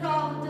God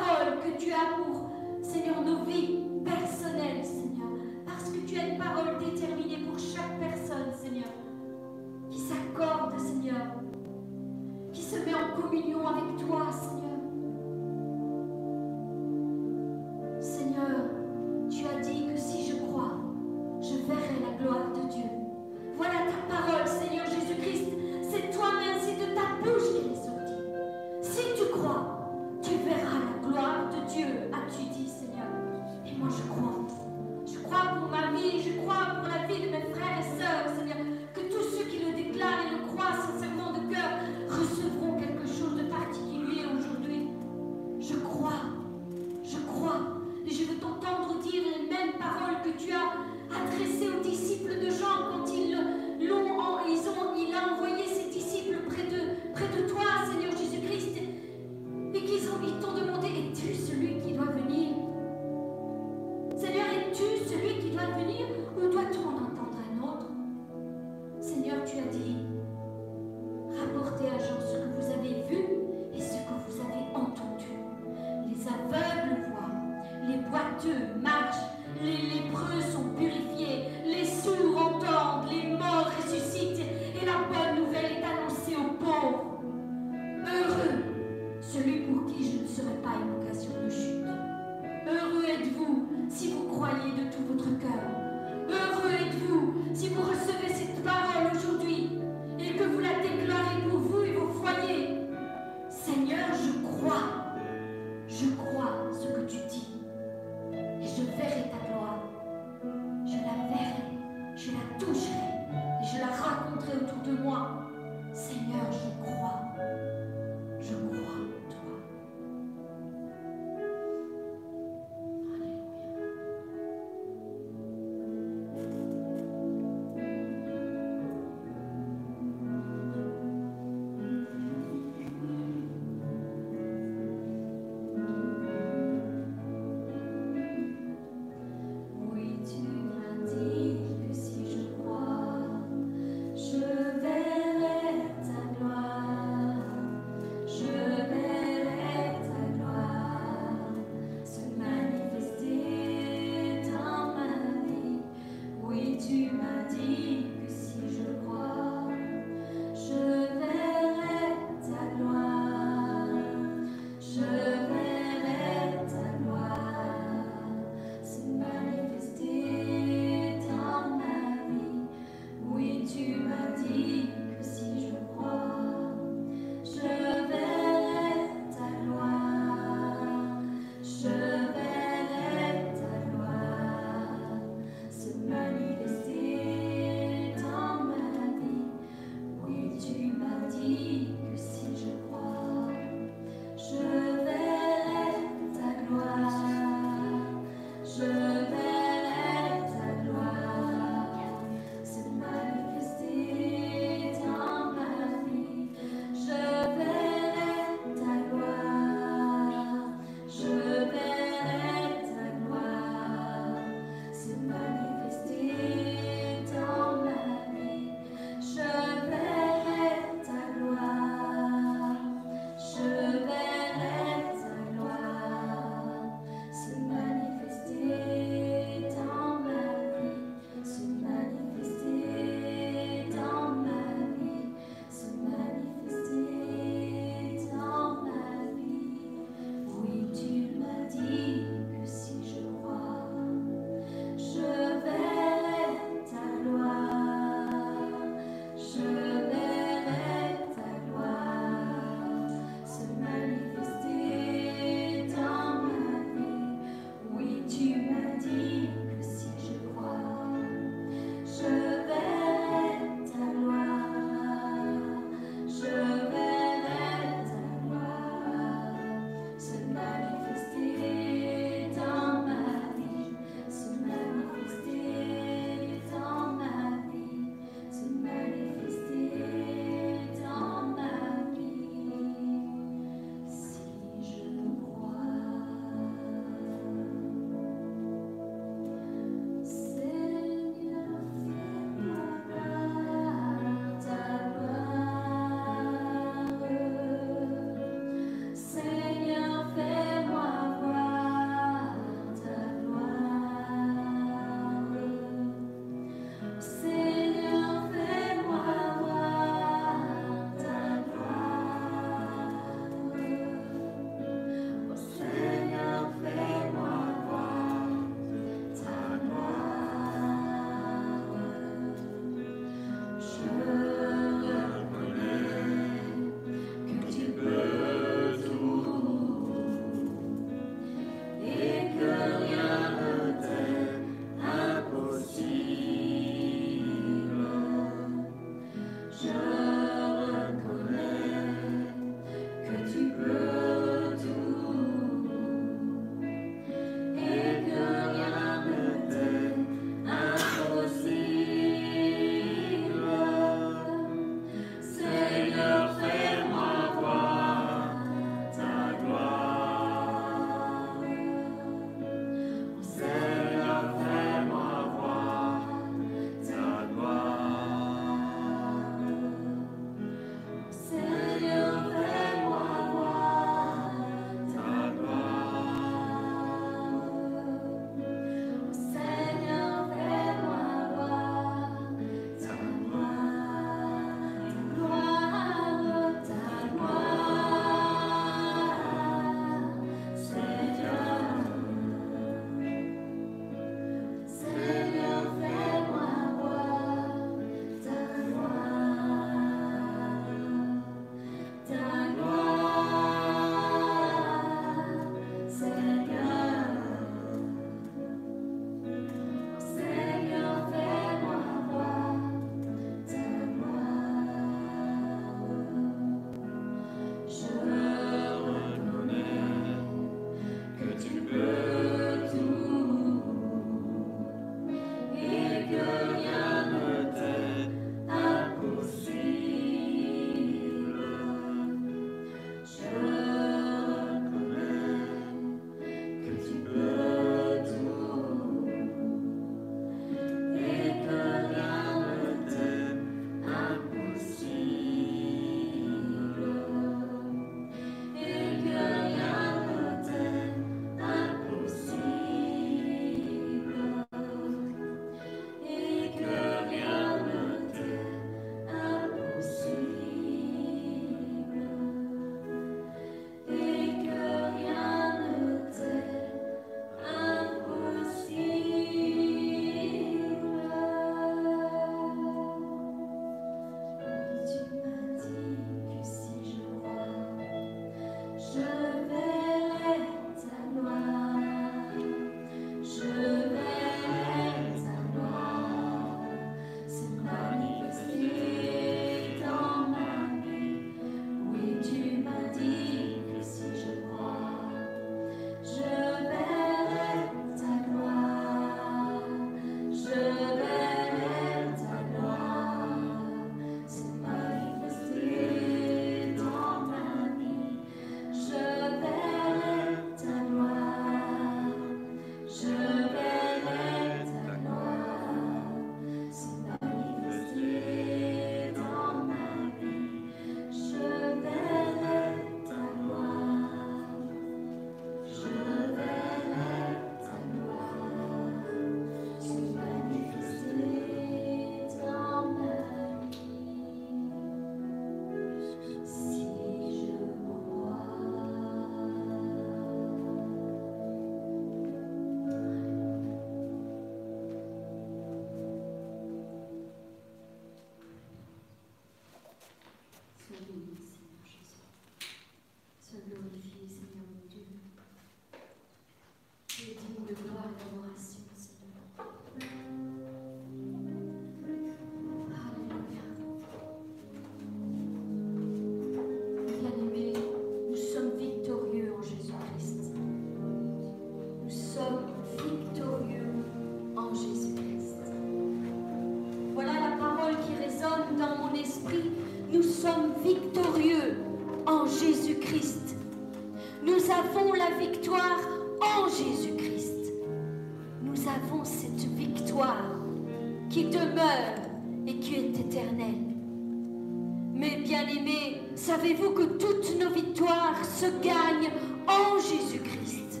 Mais bien aimés, savez-vous que toutes nos victoires se gagnent en Jésus-Christ?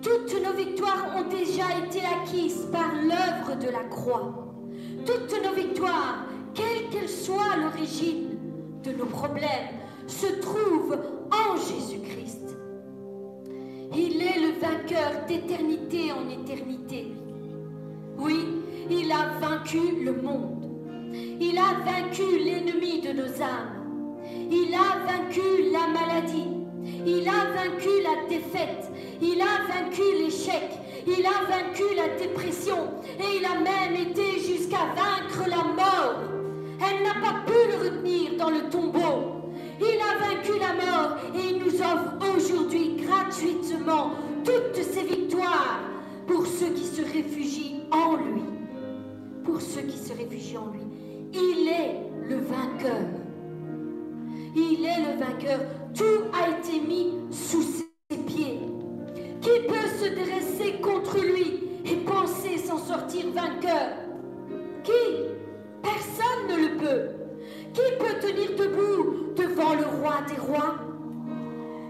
Toutes nos victoires ont déjà été acquises par l'œuvre de la croix. Toutes nos victoires, quelle qu'elle soit l'origine de nos problèmes, se trouvent en Jésus-Christ. Il est le vainqueur d'éternité en éternité. Oui, il a vaincu le monde. Il a vaincu l'ennemi de nos âmes. Il a vaincu la maladie. Il a vaincu la défaite. Il a vaincu l'échec. Il a vaincu la dépression. Et il a même été jusqu'à vaincre la mort. Elle n'a pas pu le retenir dans le tombeau. Il a vaincu la mort et il nous offre aujourd'hui gratuitement toutes ses victoires pour ceux qui se réfugient en lui. Pour ceux qui se réfugient en lui. Il est le vainqueur. Il est le vainqueur. Tout a été mis sous ses pieds. Qui peut se dresser contre lui et penser s'en sortir vainqueur? Qui? Personne ne le peut. Qui peut tenir debout devant le roi des rois?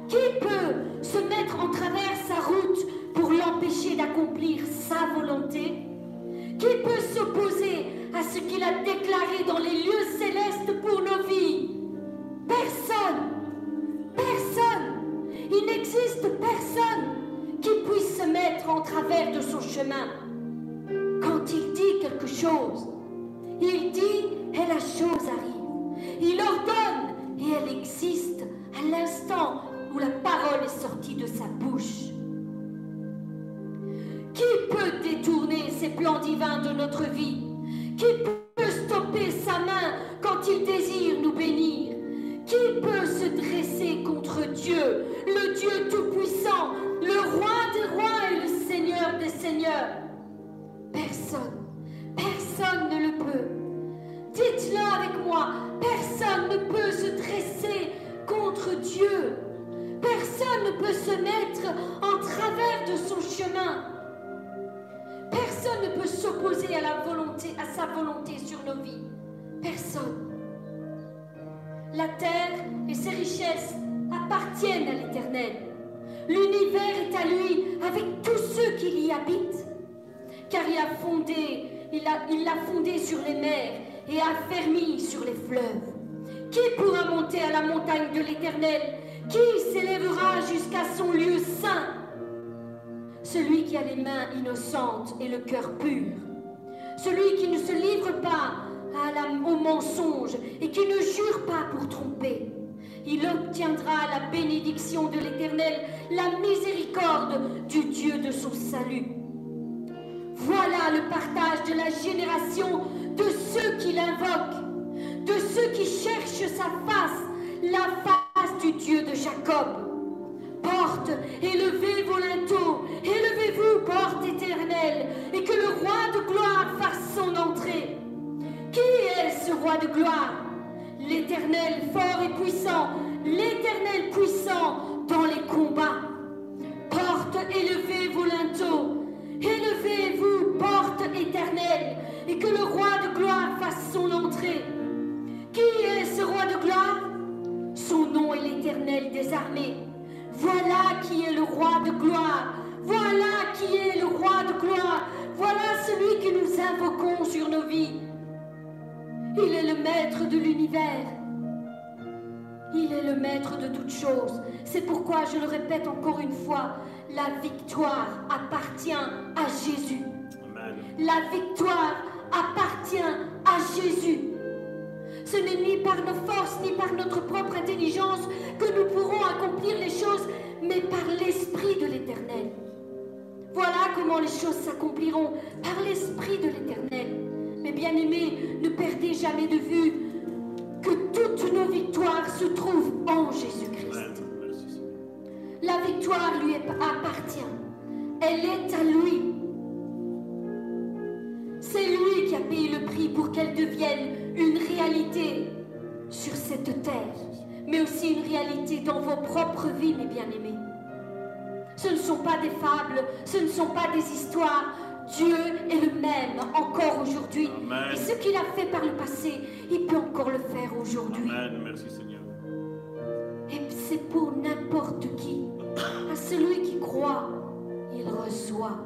Qui peut se mettre en travers sa route pour l'empêcher d'accomplir sa volonté? Qui peut s'opposer à ce qu'il a déclaré dans les lieux célestes pour nos vies Personne. Personne. Il n'existe personne qui puisse se mettre en travers de son chemin. Quand il dit quelque chose, il dit et la chose arrive. Il ordonne et elle existe à l'instant où la parole est sortie de sa bouche. Qui peut détourner ces plans divins de notre vie? Qui peut stopper sa main quand il désire nous bénir? Qui peut se dresser contre Dieu, le Dieu Tout-Puissant, le Roi des rois et le Seigneur des seigneurs? Personne, personne ne le peut. Dites-le avec moi, personne ne peut se dresser contre Dieu. Personne ne peut se mettre en travers de son chemin. Personne ne peut s'opposer à sa volonté sur nos vies. Personne. La terre et ses richesses appartiennent à l'Éternel. L'univers est à lui avec tous ceux qui y habitent. Car il a fondé, il l'a il fondé sur les mers et affermi sur les fleuves. Qui pourra monter à la montagne de l'Éternel? Qui s'élèvera jusqu'à son lieu saint? Celui qui a les mains innocentes et le cœur pur, celui qui ne se livre pas à la, au mensonge et qui ne jure pas pour tromper. Il obtiendra la bénédiction de l'Éternel, la miséricorde du Dieu de son salut. Voilà le partage de la génération de ceux qui l'invoquent, de ceux qui cherchent sa face, la face du Dieu de Jacob. Porte, élevez vos linteaux, élevez-vous, porte éternelle, et que le roi de gloire fasse son entrée. Qui est ce roi de gloire? L'éternel fort et puissant, l'éternel puissant dans les combats. Porte, élevez vos linteaux, élevez-vous, porte éternelle, et que le roi de gloire fasse son entrée. Qui est ce roi de gloire? Son nom est l'éternel des armées. Voilà qui est le roi de gloire. Voilà qui est le roi de gloire. Voilà celui que nous invoquons sur nos vies. Il est le maître de l'univers. Il est le maître de toutes choses. C'est pourquoi, je le répète encore une fois, la victoire appartient à Jésus. Amen. La victoire appartient à Jésus. Ce n'est ni par nos forces ni par notre propre intelligence que nous pourrons accomplir les choses, mais par l'Esprit de l'Éternel. Voilà comment les choses s'accompliront, par l'Esprit de l'Éternel. Mais bien aimés, ne perdez jamais de vue que toutes nos victoires se trouvent en Jésus-Christ. La victoire lui appartient. Elle est à lui. C'est lui qui a payé le prix pour qu'elle devienne une réalité. sur cette terre, mais aussi une réalité dans vos propres vies, mes bien-aimés. Ce ne sont pas des fables, ce ne sont pas des histoires. Dieu est le même encore aujourd'hui. Et ce qu'il a fait par le passé, il peut encore le faire aujourd'hui. Amen. Merci Seigneur. Et c'est pour n'importe qui. À celui qui croit, il reçoit.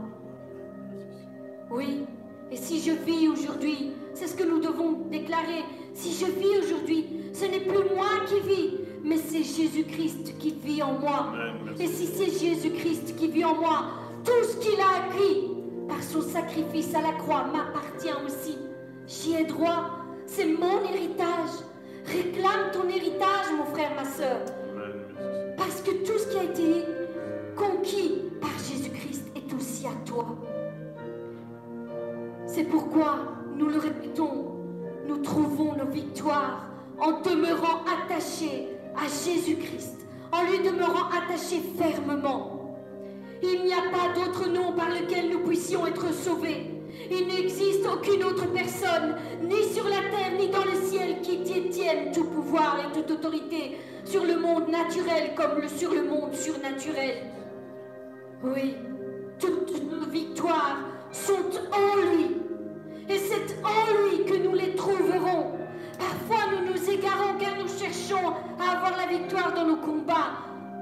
Oui. Et si je vis aujourd'hui, c'est ce que nous devons déclarer. Si je vis aujourd'hui, ce n'est plus moi qui vis, mais c'est Jésus-Christ qui vit en moi. Amen. Et si c'est Jésus-Christ qui vit en moi, tout ce qu'il a acquis par son sacrifice à la croix m'appartient aussi. J'y ai droit. C'est mon héritage. Réclame ton héritage, mon frère, ma soeur. Parce que tout ce qui a été conquis par Jésus-Christ est aussi à toi. C'est pourquoi, nous le répétons, nous trouvons nos victoires en demeurant attachés à Jésus-Christ, en lui demeurant attachés fermement. Il n'y a pas d'autre nom par lequel nous puissions être sauvés. Il n'existe aucune autre personne, ni sur la terre, ni dans le ciel, qui détienne tout pouvoir et toute autorité sur le monde naturel comme sur le monde surnaturel. Oui, toutes nos victoires sont en lui. Et c'est en lui que nous les trouverons. Parfois, nous nous égarons car nous cherchons à avoir la victoire dans nos combats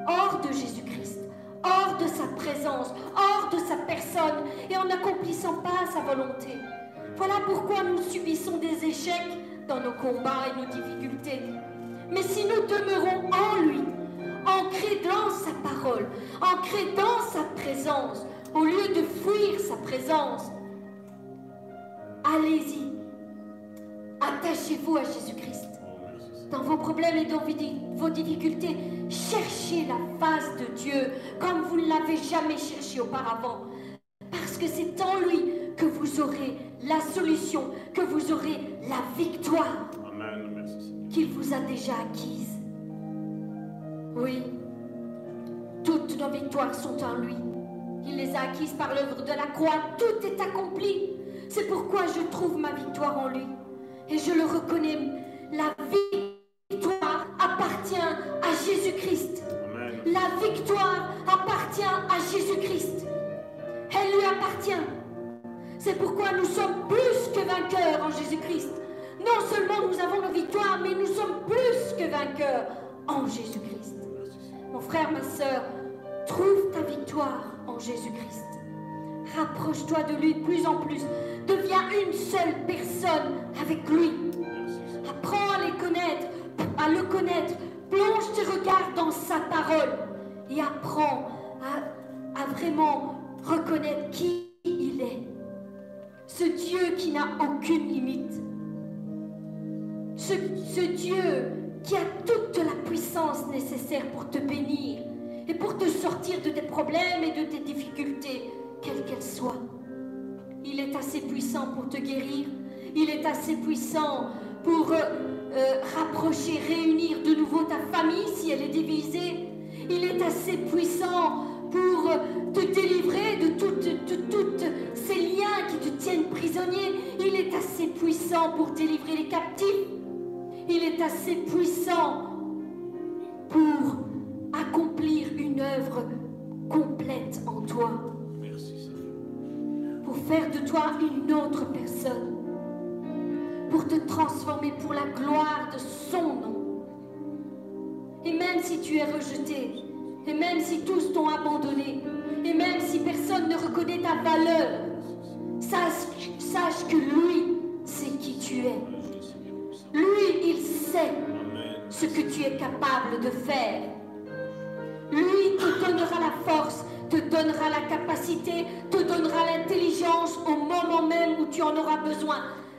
hors de Jésus-Christ, hors de sa présence, hors de sa personne et en n'accomplissant pas sa volonté. Voilà pourquoi nous subissons des échecs dans nos combats et nos difficultés. Mais si nous demeurons en lui, ancrés dans sa parole, ancrés dans sa présence, au lieu de fuir sa présence, allez-y, attachez-vous à Jésus-Christ. Dans vos problèmes et dans vos di- vos difficultés, cherchez la face de Dieu comme vous ne l'avez jamais cherché auparavant. Parce que c'est en lui que vous aurez la solution, que vous aurez la victoire qu'il vous a déjà acquise. Oui, toutes nos victoires sont en lui. Il les a acquises par l'œuvre de la croix. Tout est accompli. C'est pourquoi je trouve ma victoire en lui. Et je le reconnais. La victoire appartient à Jésus-Christ. La victoire appartient à Jésus-Christ. Elle lui appartient. C'est pourquoi nous sommes plus que vainqueurs en Jésus-Christ. Non seulement nous avons nos victoires, mais nous sommes plus que vainqueurs en Jésus-Christ. Seigneur. Mon frère, ma soeur, trouve ta victoire Jésus-Christ. Rapproche-toi de lui plus en plus. Deviens une seule personne avec lui. Apprends à les connaître, à le connaître. Plonge tes regards dans sa parole et apprends à, vraiment reconnaître qui il est. Ce Dieu qui n'a aucune limite. Ce Dieu qui a toute la puissance nécessaire pour te bénir et pour te sortir de tes problèmes et de tes difficultés, quelles qu'elles soient. Il est assez puissant pour te guérir. Il est assez puissant pour euh, euh, rapprocher, réunir de nouveau ta famille si elle est divisée. Il est assez puissant pour euh, te délivrer de toutes ces liens qui te tiennent prisonnier. Il est assez puissant pour délivrer les captifs. Il est assez puissant pour accomplir une œuvre complète en toi Merci Seigneur. pour faire de toi une autre personne, pour te transformer pour la gloire de son nom. Et même si tu es rejeté, et même si tous t'ont abandonné, et même si personne ne reconnaît ta valeur, sache, sache que lui sait qui tu es. Lui, il sait ce que tu es capable de faire. Lui te donnera la force, te donnera la capacité, te donnera l'intelligence au moment même où tu en auras besoin.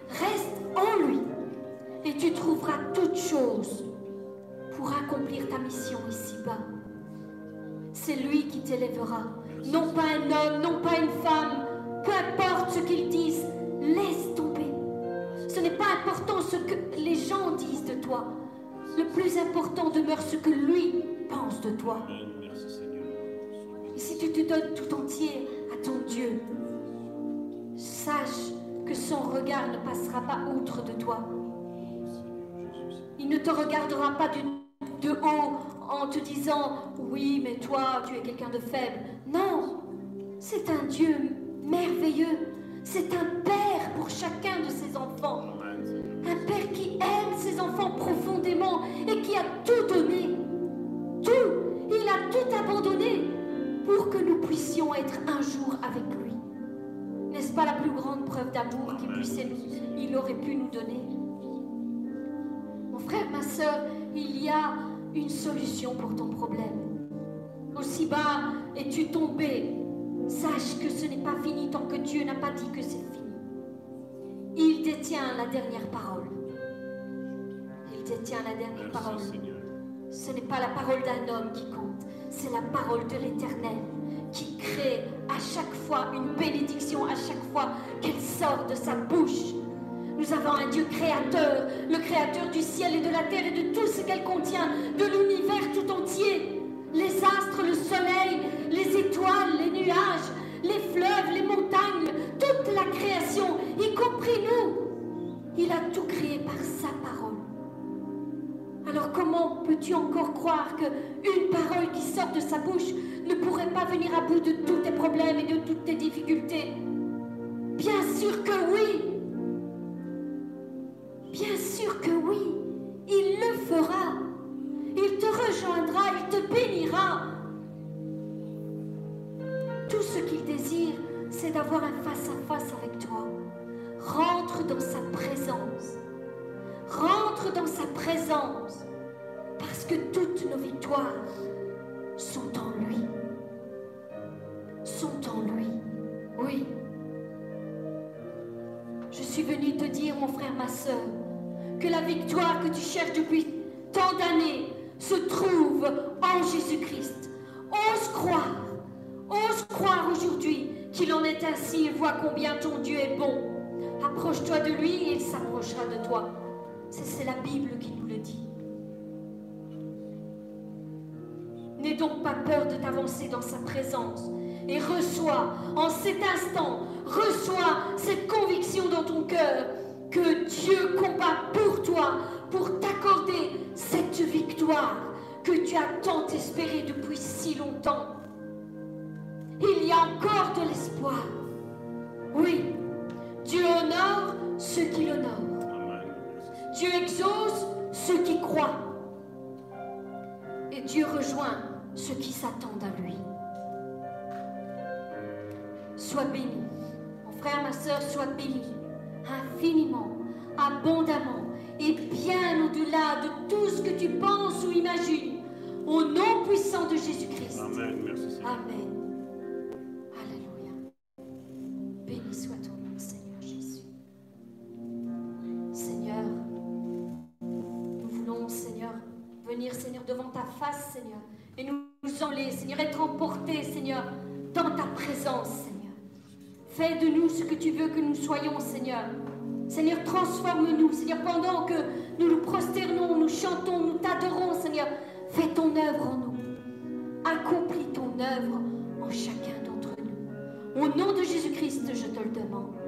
Reste en lui et tu trouveras toutes choses pour accomplir ta mission ici-bas. C'est lui qui t'élèvera, non pas un homme, non pas une femme, peu importe ce qu'ils disent, laisse tomber. Ce n'est pas important ce que les gens disent de toi. Le plus important demeure ce que lui pense de toi. Et si tu te donnes tout entier à ton Dieu, sache que son regard ne passera pas outre de toi. Il ne te regardera pas de, de haut en te disant oui, mais toi, tu es quelqu'un de faible. Non, c'est un Dieu merveilleux. C'est un Père pour chacun de ses enfants. Un Père qui aime ses enfants profondément et qui a tout donné. Tout. Il a tout abandonné pour que nous puissions être un jour avec lui. N'est-ce pas la plus grande preuve d'amour qu'il puisse, il aurait pu nous donner? Mon frère, ma soeur, il y a une solution pour ton problème. Aussi bas es-tu tombé, sache que ce n'est pas fini tant que Dieu n'a pas dit que c'est fini. Il détient la dernière parole. Il détient la dernière parole. Seigneur. Ce n'est pas la parole d'un homme qui compte, c'est la parole de l'Éternel qui crée à chaque fois une bénédiction, à chaque fois qu'elle sort de sa bouche. Nous avons un Dieu créateur, le créateur du ciel et de la terre et de tout ce qu'elle contient, de l'univers tout entier. Les astres, le soleil, les étoiles, les nuages, les fleuves, les montagnes, toute la création, y compris nous. Il a tout créé par sa parole. Alors comment peux-tu encore croire que une parole qui sort de sa bouche ne pourrait pas venir à bout de tous tes problèmes et de toutes tes difficultés? Bien sûr que oui. Bien sûr que oui. Il le fera. Il te rejoindra, il te bénira. Tout ce qu'il désire, c'est d'avoir un face-à-face avec toi. Rentre dans sa présence. Rentre dans sa présence. Parce que toutes nos victoires sont en lui. Sont en lui. Oui. Je suis venue te dire, mon frère, ma soeur, que la victoire que tu cherches depuis tant d'années se trouve en Jésus-Christ. Ose croire, ose croire aujourd'hui qu'il en est ainsi et vois combien ton Dieu est bon. Approche-toi de lui et il s'approchera de toi. C'est la Bible qui nous le dit. N'aie donc pas peur de t'avancer dans sa présence et reçois en cet instant, reçois cette conviction dans ton cœur que Dieu combat pour toi, pour t'accorder cette victoire que tu as tant espérée depuis si longtemps. Il y a encore de l'espoir. Oui, Dieu honore ceux qui l'honorent. Dieu exauce ceux qui croient. Et Dieu rejoint ceux qui s'attendent à lui. Sois béni. Mon frère, ma soeur, sois béni. Infiniment, abondamment et bien au-delà de tout ce que tu penses ou imagines. Au nom puissant de Jésus-Christ. Amen. Merci. Amen. Et nous nous enlever, Seigneur, être emportés, Seigneur, dans ta présence, Seigneur. Fais de nous ce que tu veux que nous soyons, Seigneur. Seigneur, transforme-nous, Seigneur, pendant que nous nous prosternons, nous chantons, nous t'adorons, Seigneur. Fais ton œuvre en nous. Accomplis ton œuvre en chacun d'entre nous. Au nom de Jésus-Christ, je te le demande.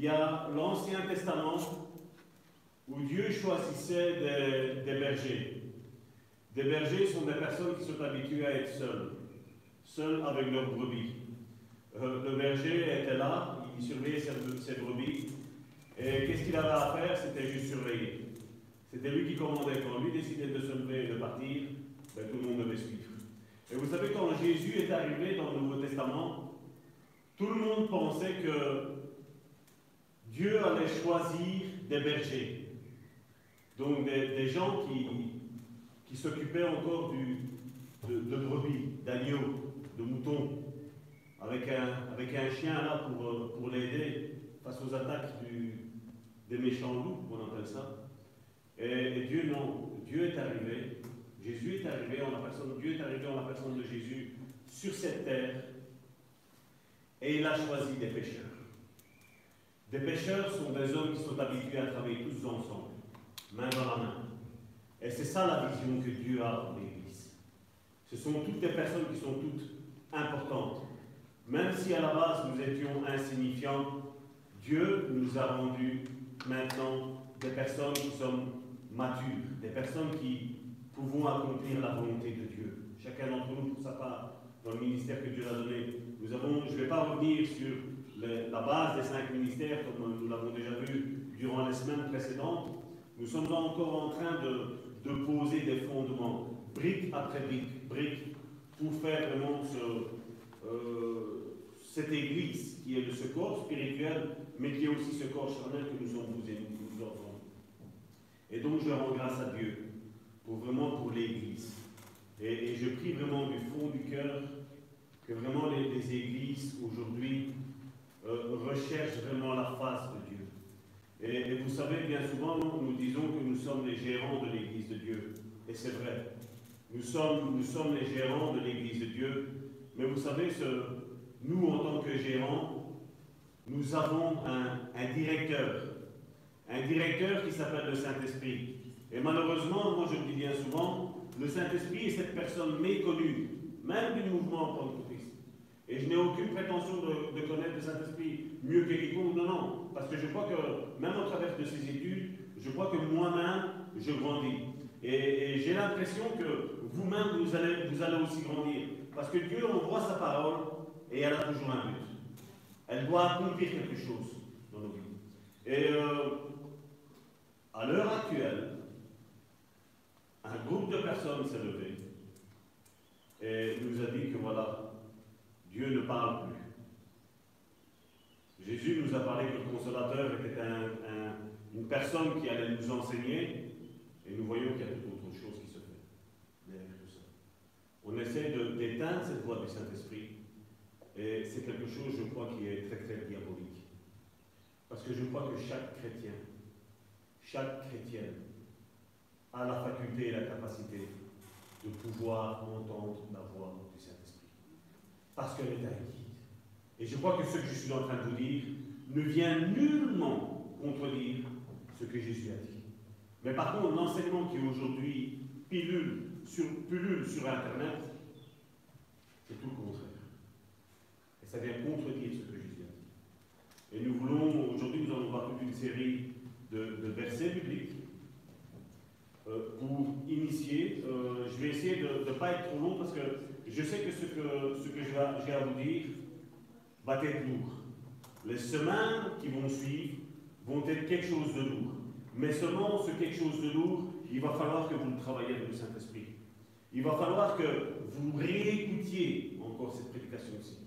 Il y a l'Ancien Testament où Dieu choisissait des, bergers. Des bergers sont des personnes qui sont habituées à être seules, seules avec leurs brebis. Euh, le berger était là, il surveillait ses, ses brebis, et qu'est-ce qu'il avait à faire? C'était juste surveiller. C'était lui qui commandait. Quand lui décidait de se lever et de partir, ben, tout le monde devait suivre. Et vous savez, quand Jésus est arrivé dans le Nouveau Testament, tout le monde pensait que Dieu allait choisir des bergers. Donc des, gens qui, s'occupaient encore de, brebis, d'agneaux, de moutons, avec un, chien là pour, euh, l'aider face aux attaques des méchants loups, on appelle ça. Et, et Dieu, non, Dieu est arrivé, Jésus est arrivé en la personne, Dieu est arrivé en la personne de Jésus sur cette terre et il a choisi des pécheurs. Des pécheurs sont des hommes qui sont habitués à travailler tous ensemble, main dans la main. Et c'est ça la vision que Dieu a pour l'Église. Ce sont toutes des personnes qui sont toutes importantes. Même si à la base nous étions insignifiants, Dieu nous a rendus maintenant des personnes qui sont matures, des personnes qui pouvons accomplir la volonté de Dieu. Chacun d'entre nous, pour sa part, dans le ministère que Dieu a donné, nous avons, je ne vais pas revenir sur la base des cinq ministères, comme nous l'avons déjà vu durant les semaines précédentes. Nous sommes encore en train de, de poser des fondements, brique après brique, brique, pour faire vraiment euh, cette église qui est de ce corps spirituel, mais qui est aussi ce corps charnel que nous sommes vous et nous, nous enfants. Et donc je rends grâce à Dieu pour vraiment pour l'église. Et, je prie vraiment du fond du cœur que vraiment les églises aujourd'hui euh, recherchent vraiment la face de Dieu. Et, vous savez, bien souvent, nous, disons que nous sommes les gérants de l'église de Dieu. Et c'est vrai. Nous sommes, nous sommes les gérants de l'église de Dieu. Mais vous savez, ce, nous, en tant que gérants, nous avons un, un directeur. Un directeur qui s'appelle le Saint-Esprit. Et malheureusement, moi je le dis bien souvent, le Saint-Esprit est cette personne méconnue, même du mouvement. Et je n'ai aucune prétention de, connaître le Saint-Esprit mieux que quiconque, non, non. Parce que je crois que, même au travers de ces études, je crois que moi-même, je grandis. Et, j'ai l'impression que vous-même, vous allez, vous allez aussi grandir. Parce que Dieu envoie sa parole et elle a toujours un but. Elle doit accomplir quelque chose dans nos vies. Et euh, à l'heure actuelle, un groupe de personnes s'est levé et nous a dit que voilà, Dieu ne parle plus. Jésus nous a parlé que le consolateur était un- un- une personne qui allait nous enseigner et nous voyons qu'il y a toute autre chose qui se fait derrière tout ça. On essaie d'éteindre cette voix du Saint-Esprit et c'est quelque chose, je crois, qui est très très diabolique. Parce que je crois que chaque chrétien, chaque chrétienne a la faculté et la capacité de pouvoir entendre la voix. Parce qu'elle est un guide. Et je crois que ce que je suis en train de vous dire ne vient nullement contredire ce que Jésus a dit. Mais par contre, l'enseignement qui aujourd'hui pilule sur, Internet, c'est tout le contraire. Et ça vient contredire ce que Jésus a dit. Et nous voulons, aujourd'hui, nous allons voir toute une série de, de versets bibliques euh, pour initier. Euh, je vais essayer de ne pas être trop long parce que je sais que ce que, ce que j'ai à vous dire va être lourd. Les semaines qui vont suivre vont être quelque chose de lourd. Mais seulement ce quelque chose de lourd, il va falloir que vous le travaillez avec le Saint-Esprit. Il va falloir que vous réécoutiez encore cette prédication-ci.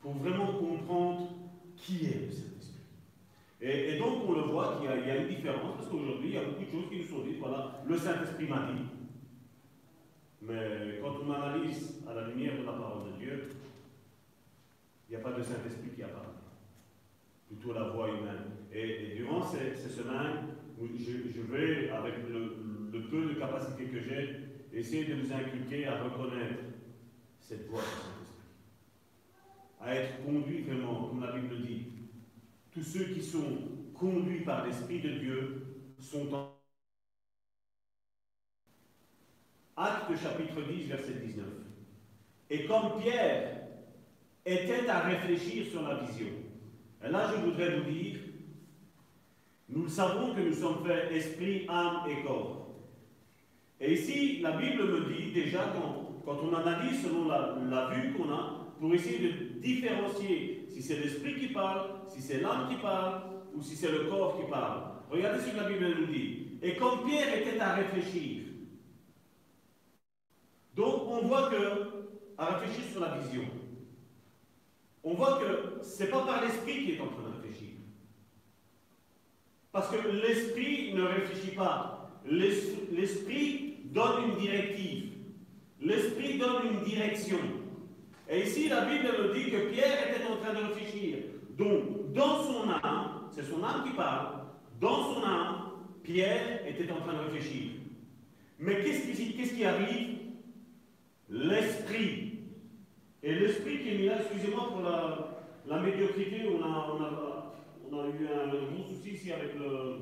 pour vraiment comprendre qui est le Saint-Esprit. Et, donc on le voit qu'il y a une différence, parce qu'aujourd'hui, il y a beaucoup de choses qui nous sont dites, voilà, le Saint-Esprit m'a dit. Mais quand on analyse à la lumière de la parole de Dieu, il n'y a pas de Saint-Esprit qui a parlé. Plutôt la voix humaine. Et, durant ces, semaines, je, vais, avec le, le peu de capacité que j'ai, essayer de vous inculquer à reconnaître cette voix du Saint-Esprit. À être conduit vraiment, comme la Bible dit. Tous ceux qui sont conduits par l'Esprit de Dieu sont en Acte chapitre 10, verset 19. Et comme Pierre était à réfléchir sur la vision, et là je voudrais vous dire, nous savons que nous sommes faits esprit, âme et corps. Et ici, la Bible me dit déjà, quand, quand on analyse selon la, la vue qu'on a, pour essayer de différencier si c'est l'esprit qui parle, si c'est l'âme qui parle, ou si c'est le corps qui parle. Regardez ce que la Bible nous dit. Et comme Pierre était à réfléchir, donc on voit que, à réfléchir sur la vision, on voit que ce n'est pas par l'esprit qui est en train de réfléchir. Parce que l'esprit ne réfléchit pas. L'es- L'esprit donne une directive. L'esprit donne une direction. Et ici, la Bible nous dit que Pierre était en train de réfléchir. Donc, dans son âme, c'est son âme qui parle, dans son âme, Pierre était en train de réfléchir. Mais qu'est-ce qui, qu'est-ce qui arrive? L'esprit. Et l'esprit qui est mis là, excusez-moi pour la, la médiocrité, on a, on, a, on a eu un gros souci ici avec le,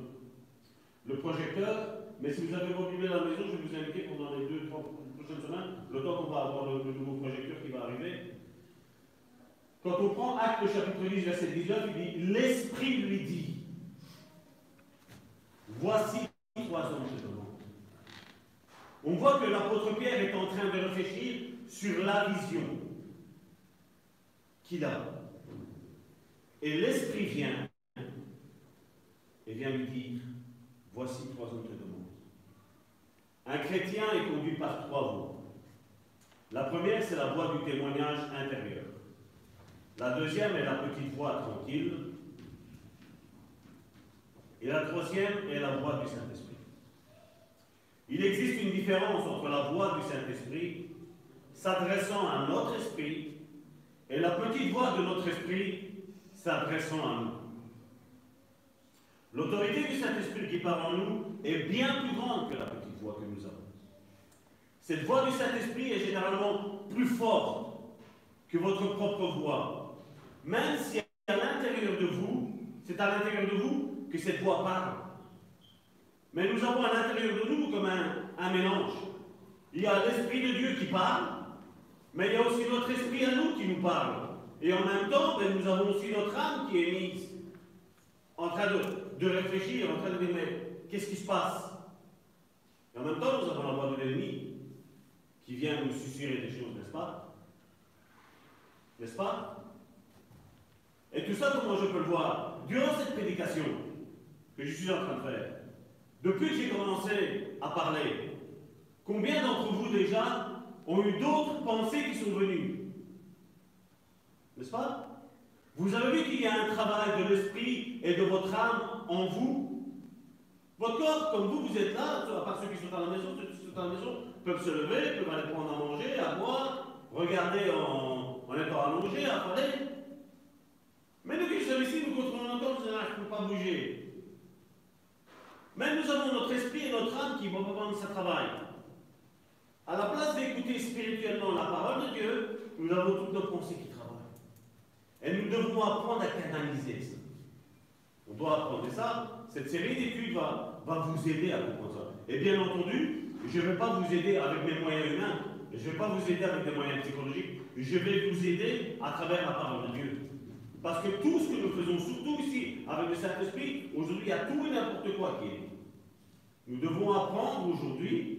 le projecteur. Mais si vous avez Bibles à la maison, je vais vous inviter pendant les deux, trois prochaines semaines, le temps qu'on va avoir le, nouveau projecteur qui va arriver. Quand on prend Acte chapitre 10, verset 19, il dit L'Esprit lui dit Voici trois te demande. On voit que l'apôtre Pierre est en train de réfléchir sur la vision qu'il a. Et l'Esprit vient et vient lui dire Voici trois ans je te demande. Un chrétien est conduit par trois voies. La première, c'est la voie du témoignage intérieur. La deuxième est la petite voix tranquille. Et la troisième est la voix du Saint-Esprit. Il existe une différence entre la voix du Saint-Esprit s'adressant à notre esprit et la petite voix de notre esprit s'adressant à nous. L'autorité du Saint-Esprit qui parle en nous est bien plus grande que la petite voix que nous avons. Cette voix du Saint-Esprit est généralement plus forte que votre propre voix. Même si à l'intérieur de vous, c'est à l'intérieur de vous que cette voix parle. Mais nous avons à l'intérieur de nous comme un, mélange. Il y a l'Esprit de Dieu qui parle, mais il y a aussi notre esprit à nous qui nous parle. Et en même temps, ben, nous avons aussi notre âme qui est mise en train de, de réfléchir, en train de dire, mais qu'est-ce qui se passe? Et en même temps, nous avons la voix de l'ennemi qui vient nous susurrer des choses, n'est-ce pas? N'est-ce pas? Et tout ça, comment je peux le voir? Durant cette prédication que je suis en train de faire, depuis que j'ai commencé à parler, combien d'entre vous déjà ont eu d'autres pensées qui sont venues? N'est-ce pas? Vous avez vu qu'il y a un travail de l'esprit et de votre âme en vous? Votre corps, comme vous, vous êtes là, à part ceux qui sont à la maison, ceux qui sont à la maison peuvent se lever, peuvent aller prendre à manger, à boire, regarder en, étant allongé, affaler. Mais nous qui sommes ici, nous contrôlons encore, nous ne pouvons pas bouger. Mais nous avons notre esprit et notre âme qui vont prendre sa travail. À la place d'écouter spirituellement la parole de Dieu, nous avons toutes nos pensées qui travaillent. Et nous devons apprendre à canaliser ça. On doit apprendre ça. Cette série d'études va, va vous aider à comprendre ça. Et bien entendu, je ne vais pas vous aider avec mes moyens humains, je ne vais pas vous aider avec des moyens psychologiques, je vais vous aider à travers la parole de Dieu. Parce que tout ce que nous faisons, surtout ici, avec le Saint-Esprit, aujourd'hui, il y a tout et n'importe quoi qui est. Nous devons apprendre aujourd'hui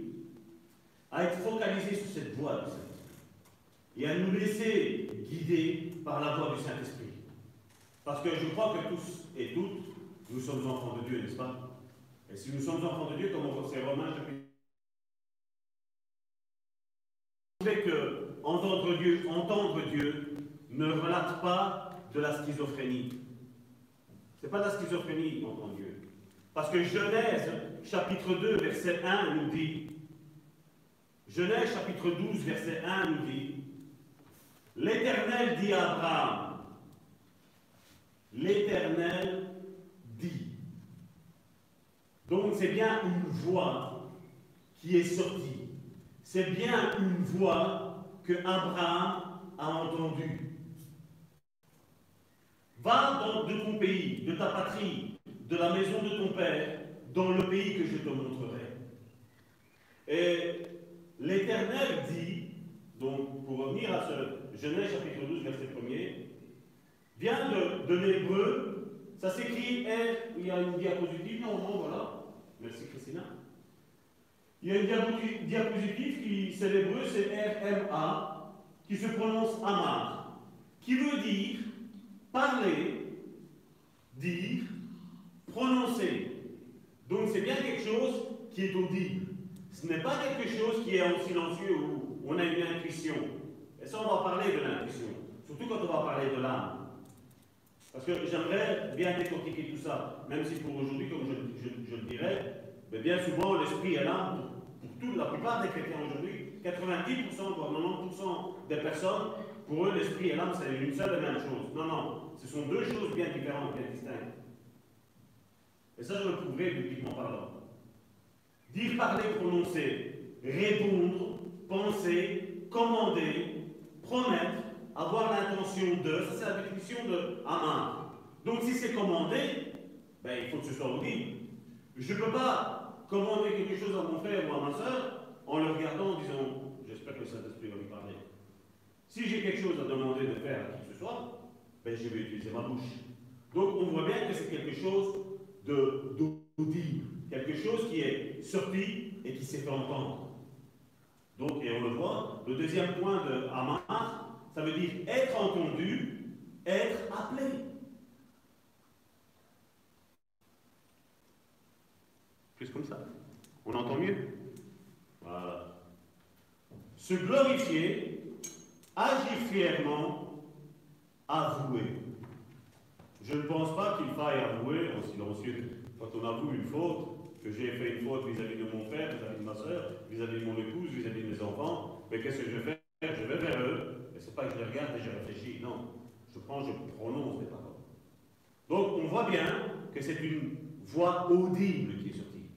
à être focalisés sur cette voie du Saint-Esprit et à nous laisser guider par la voie du Saint-Esprit. Parce que je crois que tous et toutes, nous sommes enfants de Dieu, n'est-ce pas? Et si nous sommes enfants de Dieu, comme on c'est Romains chapitre fait que entendre Dieu, entendre Dieu ne relate pas de la schizophrénie. Ce n'est pas de la schizophrénie, mon Dieu. Parce que Genèse, chapitre 2, verset 1, nous dit, Genèse, chapitre 12, verset 1, nous dit, L'Éternel dit à Abraham, L'Éternel dit. Donc c'est bien une voix qui est sortie. C'est bien une voix que Abraham a entendue. Va dans, de ton pays, de ta patrie, de la maison de ton père, dans le pays que je te montrerai. Et l'Éternel dit, donc pour revenir à ce Genèse chapitre 12, verset 1er, vient de, de l'hébreu, ça s'écrit R, il y a une diapositive, non, non, voilà, merci Christina. Il y a une diapositive qui, c'est l'hébreu, c'est RMA, qui se prononce Amar, qui veut dire parler, dire, prononcer. Donc c'est bien quelque chose qui est audible. Ce n'est pas quelque chose qui est en silencieux où on a une intuition. Et ça, on va parler de l'intuition, surtout quand on va parler de l'âme. Parce que j'aimerais bien décortiquer tout ça, même si pour aujourd'hui, comme je, le dirais, mais bien souvent l'esprit est pour, pour toute la plupart des chrétiens aujourd'hui. 90%, voire 90% des personnes, pour eux, l'esprit et l'âme, c'est une seule et même chose. Non, non, ce sont deux choses bien différentes, bien distinctes. Et ça, je le prouverai bibliquement parlant. Dire, parler, prononcer, répondre, penser, commander, promettre, avoir l'intention de, ça c'est la définition de Amar. Donc si c'est commandé, ben, il faut que ce soit audible. Je ne peux pas commander quelque chose à mon frère ou à ma soeur en le regardant en disant J'espère que le Saint-Esprit va lui parler. Si j'ai quelque chose à demander de faire à qui que ce soit, ben, je vais utiliser ma bouche. Donc on voit bien que c'est quelque chose d'audible, quelque chose qui est sorti et qui s'est fait entendre. Donc, et on le voit, le deuxième point de Amar, ça veut dire être entendu, être appelé. Plus comme ça. On entend mieux Voilà. Se glorifier, agir fièrement, avouer. Je ne pense pas qu'il faille avouer en silencieux. Quand on avoue une faute, que j'ai fait une faute vis-à-vis de mon frère, vis-à-vis de ma soeur, vis-à-vis de mon épouse, vis-à-vis de mes enfants, mais qu'est-ce que je fais Je vais vers eux, et ce n'est pas que je regarde et je réfléchis, non. Je prends, je prononce les paroles. Donc on voit bien que c'est une voix audible qui est sortie.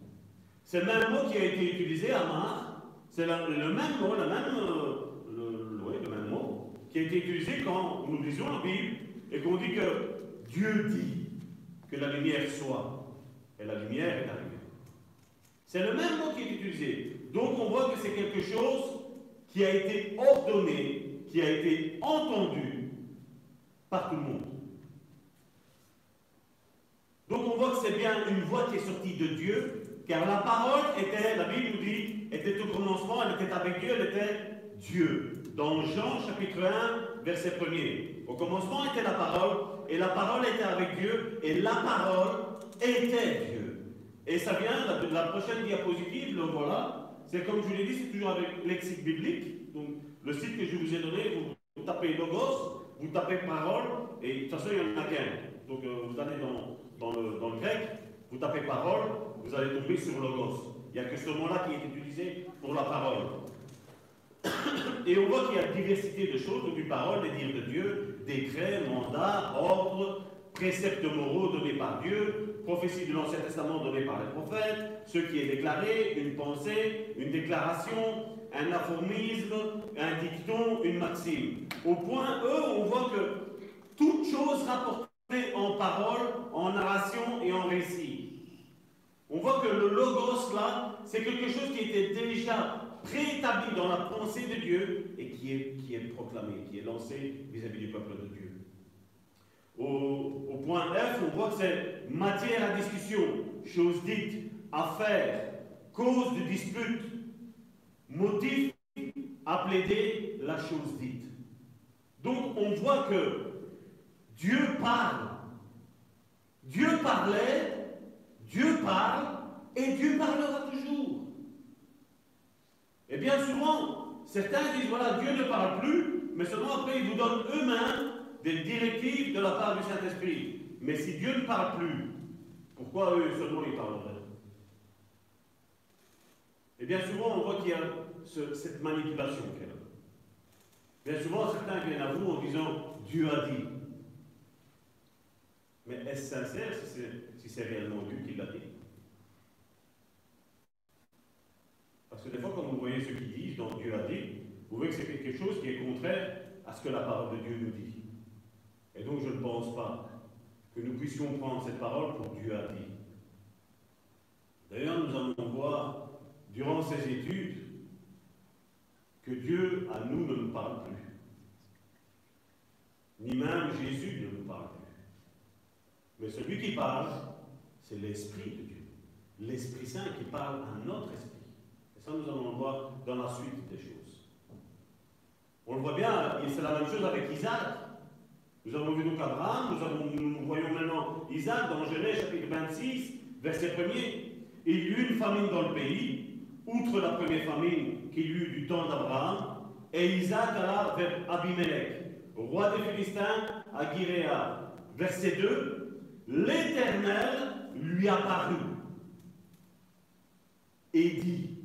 C'est le même mot qui a été utilisé à Mar, c'est le, même mot, le même, euh, le même mot, qui a été utilisé quand nous lisons la Bible et qu'on dit que Dieu dit que la lumière soit, et la lumière est arrivée. C'est le même mot qui est utilisé. Donc on voit que c'est quelque chose qui a été ordonné, qui a été entendu par tout le monde. Donc on voit que c'est bien une voix qui est sortie de Dieu, car la parole était, la Bible nous dit, était au commencement, elle était avec Dieu, elle était Dieu. Dans Jean chapitre 1, verset 1er. Au commencement était la parole, et la parole était avec Dieu, et la parole était Dieu. Et ça vient de la prochaine diapositive, le voilà. C'est comme je vous l'ai dit, c'est toujours avec lexique biblique. Donc, le site que je vous ai donné, vous, tapez logos, vous tapez parole, et de toute façon, il n'y en a qu'un. Donc, euh, vous allez dans, dans, le, dans, le, grec, vous tapez parole, vous allez tomber sur logos. Il n'y a que ce mot-là qui est utilisé pour la parole. Et on voit qu'il y a diversité de choses, donc une parole, des dires de Dieu, décrets, mandats, ordres, préceptes moraux donnés par Dieu, prophétie de l'Ancien Testament donnée par les prophètes, ce qui est déclaré, une pensée, une déclaration, un aphorisme, un dicton, une maxime. Au point E, on voit que toute chose rapportée en parole, en narration et en récit. On voit que le logos là, c'est quelque chose qui était déjà préétabli dans la pensée de Dieu et qui est, qui est proclamé, qui est lancé vis-à-vis du peuple de Dieu. Au, au, point F, on voit que c'est matière à discussion, chose dite, affaire, cause de dispute, motif à plaider la chose dite. Donc on voit que Dieu parle. Dieu parlait, Dieu parle, et Dieu parlera toujours. Et bien souvent, certains disent, voilà, Dieu ne parle plus, mais seulement après ils vous donnent eux-mêmes des directives de la part du Saint-Esprit. Mais si Dieu ne parle plus, pourquoi eux seulement ils parleraient? Et bien souvent, on voit qu'il y a cette manipulation qu'il. Bien souvent, certains viennent à vous en disant Dieu a dit. Mais est-ce sincère si c'est réellement Dieu qui l'a dit? Parce que des fois, quand vous voyez ce qu'ils disent, dont Dieu a dit, vous voyez que c'est quelque chose qui est contraire à ce que la parole de Dieu nous dit. Et donc, je ne pense pas que nous puissions prendre cette parole pour Dieu a dit. D'ailleurs, nous allons voir, durant ces études, que Dieu à nous ne nous parle plus. Ni même Jésus ne nous parle plus. Mais celui qui parle, c'est l'Esprit de Dieu. L'Esprit Saint qui parle à notre esprit. Ça, nous allons le voir dans la suite des choses. On le voit bien, c'est la même chose avec Isaac. Nous avons vu donc Abraham, nous, nous voyons maintenant Isaac dans Genèse chapitre 26, verset 1er. Il y eut une famine dans le pays, outre la première famine qu'il y eut du temps d'Abraham, et Isaac alla vers Abimelech, roi des Philistins, à Giréa. Verset 2, l'Éternel lui apparut et dit.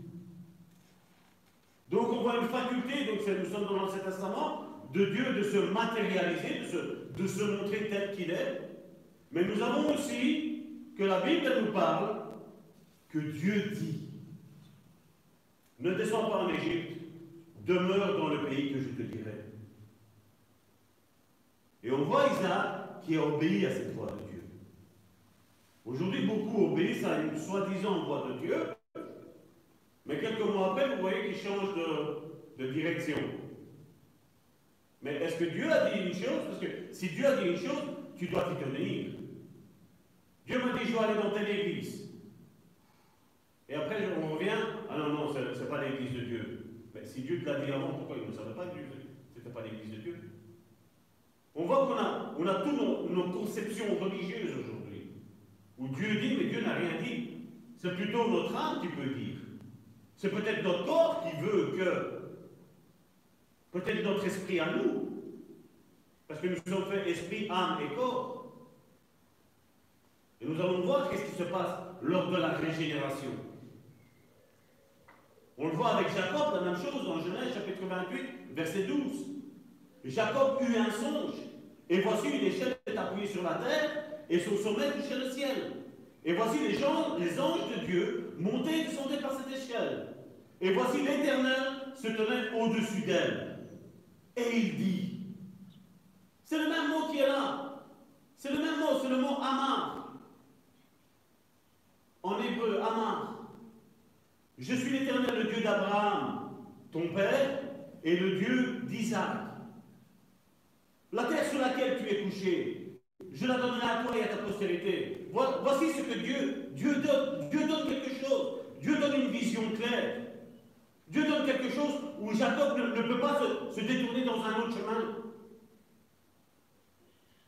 Donc on voit une faculté, donc nous sommes dans l'Ancien Testament, de Dieu de se matérialiser, de se, montrer tel qu'il est. Mais nous avons aussi que la Bible nous parle que Dieu dit. Ne descends pas en Égypte, demeure dans le pays que je te dirai. Et on voit Isaac qui a obéi à cette voix de Dieu. Aujourd'hui, beaucoup obéissent à une soi-disant voix de Dieu, mais quelques mois après, vous voyez qu'il change de, direction. Mais est-ce que Dieu a dit une chose? Parce que si Dieu a dit une chose, tu dois t'y tenir. Dieu m'a dit, je dois aller dans telle église. Et après, on revient, ah non, non, ce n'est pas l'église de Dieu. Mais si Dieu te l'a dit avant, pourquoi il ne savait pas que ce n'était pas l'église de Dieu On voit qu'on a, on a toutes nos, nos conceptions religieuses aujourd'hui, où Dieu dit, mais Dieu n'a rien dit. C'est plutôt notre âme qui peut dire. C'est peut-être notre corps qui veut que Peut-être notre esprit à nous, parce que nous sommes faits esprit, âme et corps. Et nous allons voir qu'est-ce qui se passe lors de la régénération. On le voit avec Jacob, la même chose dans Genèse chapitre 28, verset 12. Jacob eut un songe, et voici une échelle appuyée sur la terre, et son sommet touchait le ciel. Et voici les, gens, les anges de Dieu montaient et par cette échelle. Et voici l'Éternel se tenait au-dessus d'elle. Et il dit, c'est le même mot qui est là. C'est le même mot, c'est le mot Amar. En hébreu, Amar. Je suis l'éternel, le Dieu d'Abraham, ton père, et le Dieu d'Isaac. La terre sur laquelle tu es couché, je la donnerai à toi et à ta postérité. Voici ce que Dieu, donne. Dieu donne quelque chose. Dieu donne une vision claire. Dieu donne quelque chose où Jacob ne, peut pas se, détourner dans un autre chemin.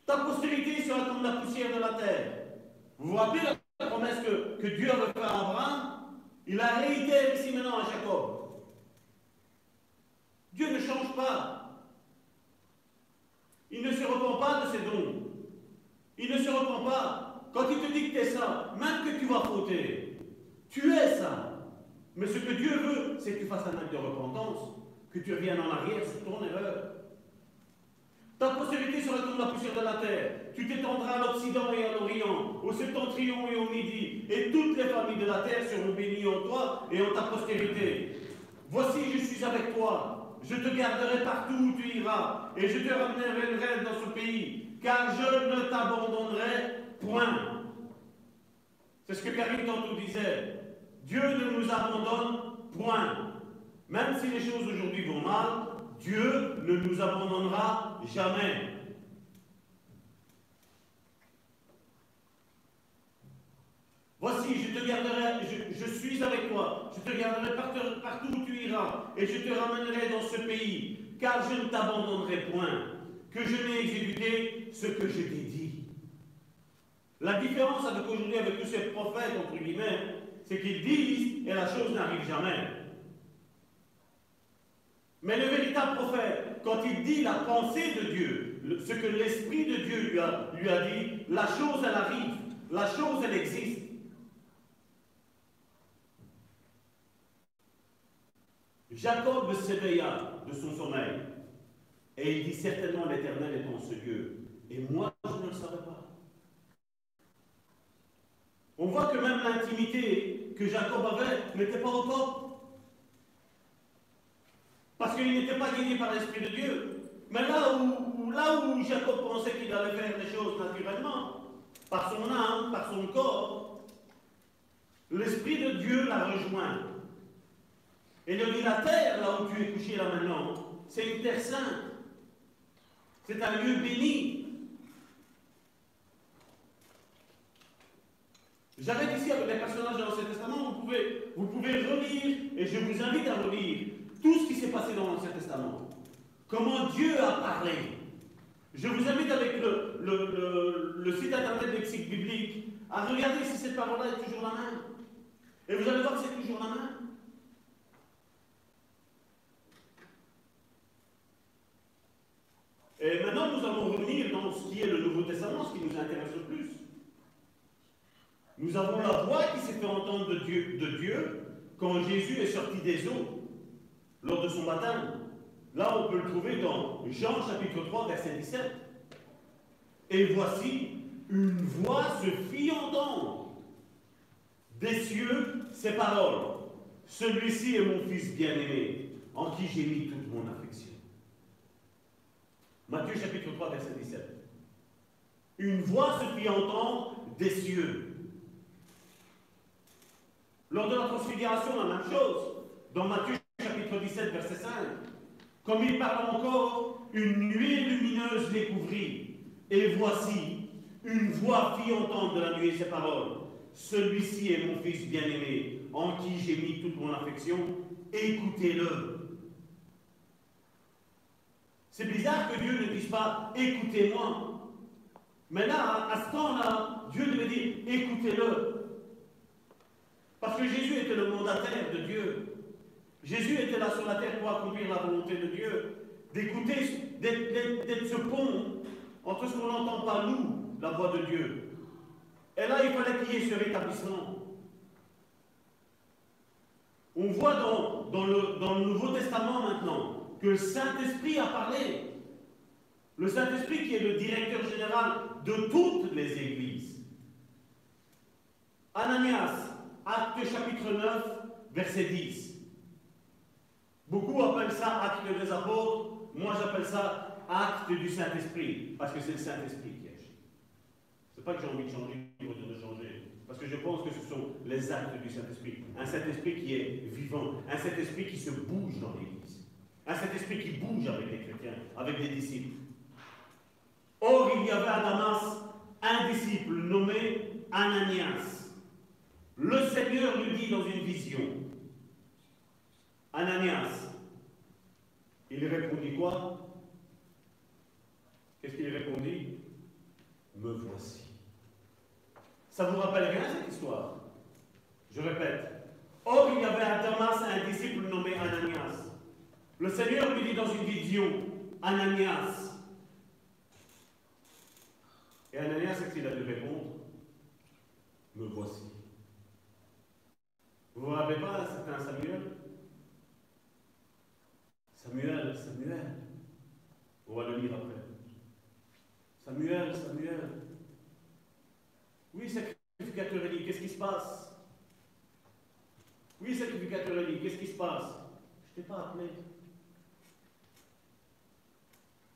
Ta postérité sera comme la poussière de la terre. Vous vous rappelez la promesse que, Dieu avait faite à Abraham? Il a réitéré ici maintenant à Jacob. Dieu ne change pas. Il ne se repent pas de ses dons. Il ne se repent pas. Quand il te dit que tu es ça, même que tu vas fauter, tu es ça. Mais ce que Dieu veut, c'est que tu fasses un acte de repentance, que tu reviennes en arrière sur ton erreur. Ta postérité sera comme la poussière de la terre. Tu t'étendras à l'Occident et à l'Orient, au septentrion et au Midi, et toutes les familles de la terre seront bénies en toi et en ta postérité. Voici, je suis avec toi. Je te garderai partout où tu iras, et je te ramènerai dans ce pays, car je ne t'abandonnerai point. C'est ce que Karine tantôt disait. Dieu ne nous abandonne point. Même si les choses aujourd'hui vont mal, Dieu ne nous abandonnera jamais. Voici, je te garderai, je, suis avec toi, je te garderai partout, où tu iras, et je te ramènerai dans ce pays, car je ne t'abandonnerai point, que je n'ai exécuté ce que je t'ai dit. La différence avec aujourd'hui, avec tous ces prophètes, entre guillemets, c'est qu'ils disent et la chose n'arrive jamais. Mais le véritable prophète, quand il dit la pensée de Dieu, ce que l'Esprit de Dieu lui a, lui a dit, la chose, elle arrive. La chose, elle existe. Jacob s'éveilla de son sommeil et il dit certainement l'Éternel est en ce lieu. Et moi, je ne le savais pas. On voit que même l'intimité que Jacob avait n'était pas au. Parce qu'il n'était pas guidé par l'Esprit de Dieu. Mais là où, là Jacob pensait qu'il allait faire les choses naturellement, par son âme, par son corps, l'Esprit de Dieu l'a rejoint. Et il dit la terre, là où tu es couché là maintenant, c'est une terre sainte. C'est un lieu béni. J'arrête ici avec les personnages de l'Ancien Testament. Vous pouvez, vous pouvez relire, et je vous invite à relire, tout ce qui s'est passé dans l'Ancien Testament. Comment Dieu a parlé. Je vous invite avec le, site internet Lexique biblique à regarder si cette parole-là est toujours la même. Et vous allez voir que c'est toujours la même. Et maintenant, nous allons revenir dans ce qui est le Nouveau Testament, ce qui nous intéresse le plus. Nous avons la voix qui s'est fait entendre de Dieu, de Dieu quand Jésus est sorti des eaux lors de son baptême. Là, on peut le trouver dans Jean chapitre 3, verset 17. Et voici, une voix se fit entendre des cieux ces paroles. Celui-ci est mon fils bien-aimé, en qui j'ai mis toute mon affection. Matthieu chapitre 3, verset 17. Une voix se fit entendre des cieux. Lors de la transfiguration, la même chose. Dans Matthieu chapitre 17, verset 5. Comme il parle encore, une nuée lumineuse les couvrit. Et voici, une voix fit entendre de la nuée ces paroles. Celui-ci est mon fils bien-aimé, en qui j'ai mis toute mon affection. Écoutez-le. C'est bizarre que Dieu ne dise pas écoutez-moi. Mais là, à ce temps-là, Dieu devait dire écoutez-le. Parce que Jésus était le mandataire de Dieu. Jésus était là sur la terre pour accomplir la volonté de Dieu. D'écouter, d'être- ce pont entre ce qu'on n'entend pas nous, la voix de Dieu. Et là, il fallait qu'il y ait ce rétablissement. On voit dans, le, dans le Nouveau Testament maintenant que le Saint-Esprit a parlé. Le Saint-Esprit qui est le directeur général de toutes les églises. Ananias, acte chapitre 9, verset 10. Beaucoup appellent ça acte des apôtres, moi j'appelle ça acte du Saint-Esprit, parce que c'est le Saint-Esprit qui agit. C'est pas que j'ai envie de changer de changer, parce que je pense que ce sont les actes du Saint-Esprit. Un Saint-Esprit qui est vivant, un Saint-Esprit qui se bouge dans l'Église, un Saint-Esprit qui bouge avec les chrétiens, avec les disciples. Or, il y avait à Damas un disciple nommé Ananias. Le Seigneur lui dit dans une vision, Ananias, il répondit quoi? Qu'est-ce qu'il répondit? Me voici. Ça vous rappelle rien cette histoire? Je répète. Or, il y avait à Damas un disciple nommé Ananias. Le Seigneur lui dit dans une vision, Ananias. Et Ananias, qu'est-ce qu'il a dû répondre? Me voici. Vous vous rappelez pas, c'était un Samuel? Samuel, Samuel. On va le lire après. Samuel, Samuel. Oui, sacrificateur Élie, qu'est-ce qui se passe? Oui, sacrificateur Élie, qu'est-ce qui se passe? Je ne t'ai pas appelé.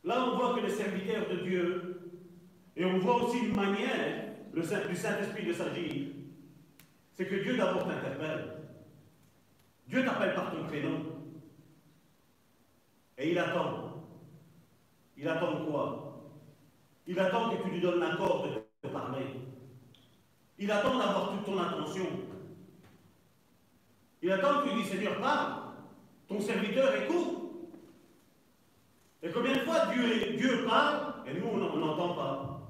Là, on voit que le serviteur de Dieu, et on voit aussi une manière le Saint- du Saint-Esprit de s'agir, c'est que Dieu d'abord t'interpelle. Dieu t'appelle par ton prénom. Et il attend. Il attend quoi? Il attend que tu lui donnes l'accord de te parler. Il attend d'avoir toute ton attention. Il attend que tu lui Seigneur, parle. Ton serviteur écoute. Et combien de fois Dieu, Dieu parle et nous, on n'entend pas?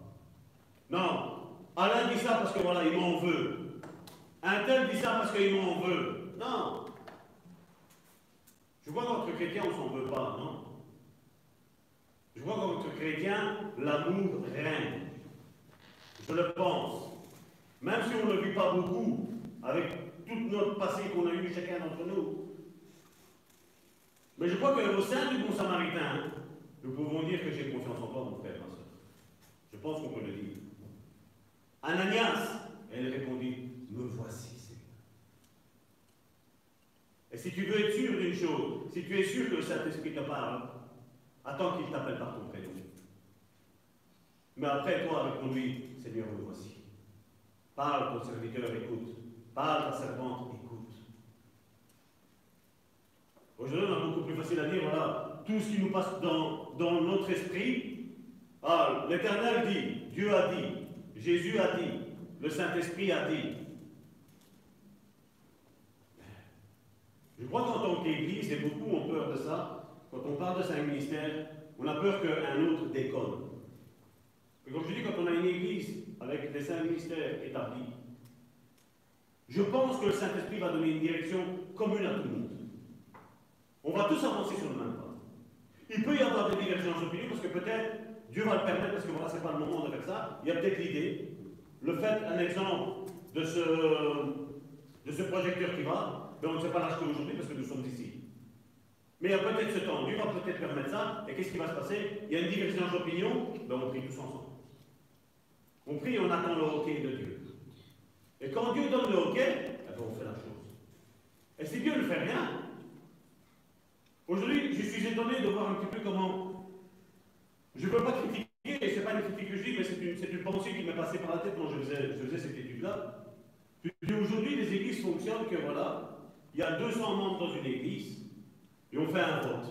Non. Alain dit ça parce que voilà, il m'en veut. Un tel dit ça parce qu'il m'en veut. Non. Je vois qu'entre chrétiens, on s'en veut pas, non? Je crois qu'entre chrétiens, l'amour règne. Je le pense. Même si on ne vit pas beaucoup, avec tout notre passé qu'on a eu chacun d'entre nous. Mais je crois qu'au sein du bon samaritain, nous pouvons dire que j'ai confiance en toi, mon frère, ma soeur. Je pense qu'on peut le dire. Ananias, elle répondit, me voici, Seigneur. Et si tu veux être sûr d'une chose, si tu es sûr que le Saint-Esprit te parle, attends qu'il t'appelle par ton prénom. Mais après, toi, réponds-lui, Seigneur, me voici. Parle, ton serviteur, écoute. Parle, ta servante, écoute. Aujourd'hui, on a beaucoup plus facile à dire, voilà, tout ce qui nous passe dans, dans notre esprit. Ah, l'Éternel dit, Dieu a dit, Jésus a dit, le Saint-Esprit a dit. Je crois qu'en tant qu'Église, et beaucoup ont peur de ça, quand on parle de saint ministère, on a peur qu'un autre déconne. Et comme je dis, quand on a une Église avec des saints ministères établis, je pense que le Saint-Esprit va donner une direction commune à tout le monde. On va tous avancer sur le même pas. Il peut y avoir des divergences d'opinion parce que peut-être Dieu va le permettre parce que voilà, ce n'est pas le moment de faire ça. Il y a peut-être l'idée. Le fait, un exemple de ce, de ce projecteur qui va, mais on ne sait pas l'acheter aujourd'hui parce que nous sommes ici. Mais il y a peut-être ce temps, Dieu va peut-être permettre ça, et qu'est-ce qui va se passer? Il y a une divergence d'opinion, ben on prie tous ensemble. On prie et on attend le hockey de Dieu. Et quand Dieu donne le hockey, eh ben on fait la chose. Et si Dieu ne fait rien, aujourd'hui, je suis étonné de voir un petit peu comment. Je ne peux pas critiquer, et ce n'est pas une critique que je dis, mais c'est une, pensée qui m'est passée par la tête quand je faisais, je faisais cette étude-là. Aujourd'hui, les églises fonctionnent que voilà, il y a 200 membres dans une église et on fait un vote.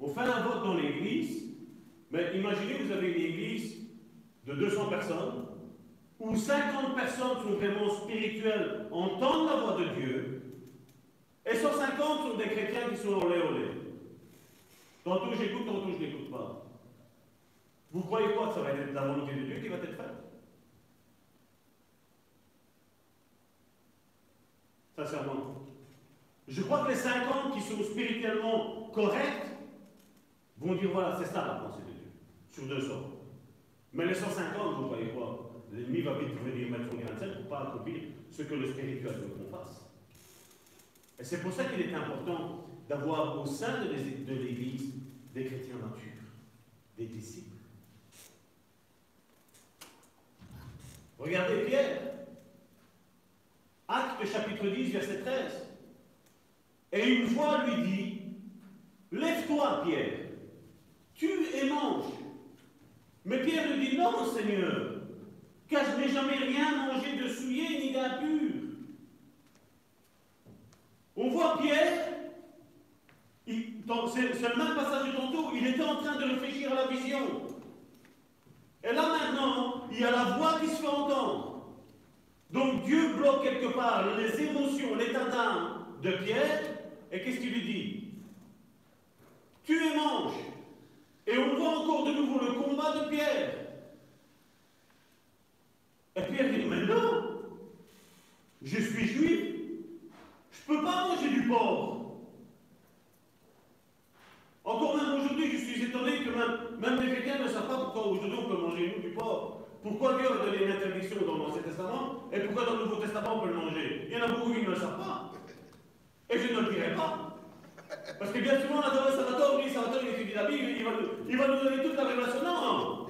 On fait un vote dans l'église, mais imaginez vous avez une église de 200 personnes où 50 personnes sont vraiment spirituelles, entendent la voix de Dieu, et 150 sont des chrétiens qui sont olé olé. Tantôt j'écoute, tantôt je n'écoute pas. Vous croyez quoi? Que ça va être la volonté de Dieu qui va être faite? Sincèrement. Je crois que les 50 qui sont spirituellement corrects vont dire voilà, c'est ça la pensée de Dieu, sur 200. Mais les 150, vous voyez quoi? L'ennemi va vite venir mettre son grain pour ne pas accomplir ce que le spirituel veut qu'on fasse. Et c'est pour ça qu'il est important d'avoir au sein de l'Église des chrétiens matures, des disciples. Regardez Pierre. Acte chapitre 10, verset 13. Et une voix lui dit, Lève-toi, Pierre, tue et mange. Mais Pierre lui dit, Non, Seigneur, car je n'ai jamais rien mangé de souillé ni d'impur. On voit Pierre, c'est le même passage de tantôt, il était en train de réfléchir à la vision. Et là maintenant, il y a la voix qui se fait entendre. Donc Dieu bloque quelque part les émotions, l'état d'âme de Pierre, et qu'est-ce qu'il lui dit? Tu es mange. Et on voit encore de nouveau le combat de Pierre. Et Pierre dit, mais non, je suis juif, je ne peux pas manger du porc. Encore même aujourd'hui, je suis étonné que même, les chrétiens ne savent pas pourquoi aujourd'hui on peut manger nous du porc. Pourquoi Dieu a donné une interdiction dans l'Ancien Testament et pourquoi dans le Nouveau Testament on peut le manger? Il y en a beaucoup qui ne le savent pas. Et je ne le dirai pas. Parce que bien souvent, on adore Salvatore, lui, Salvatore, il étudie la Bible, il va, il va nous donner toute la révélation. Non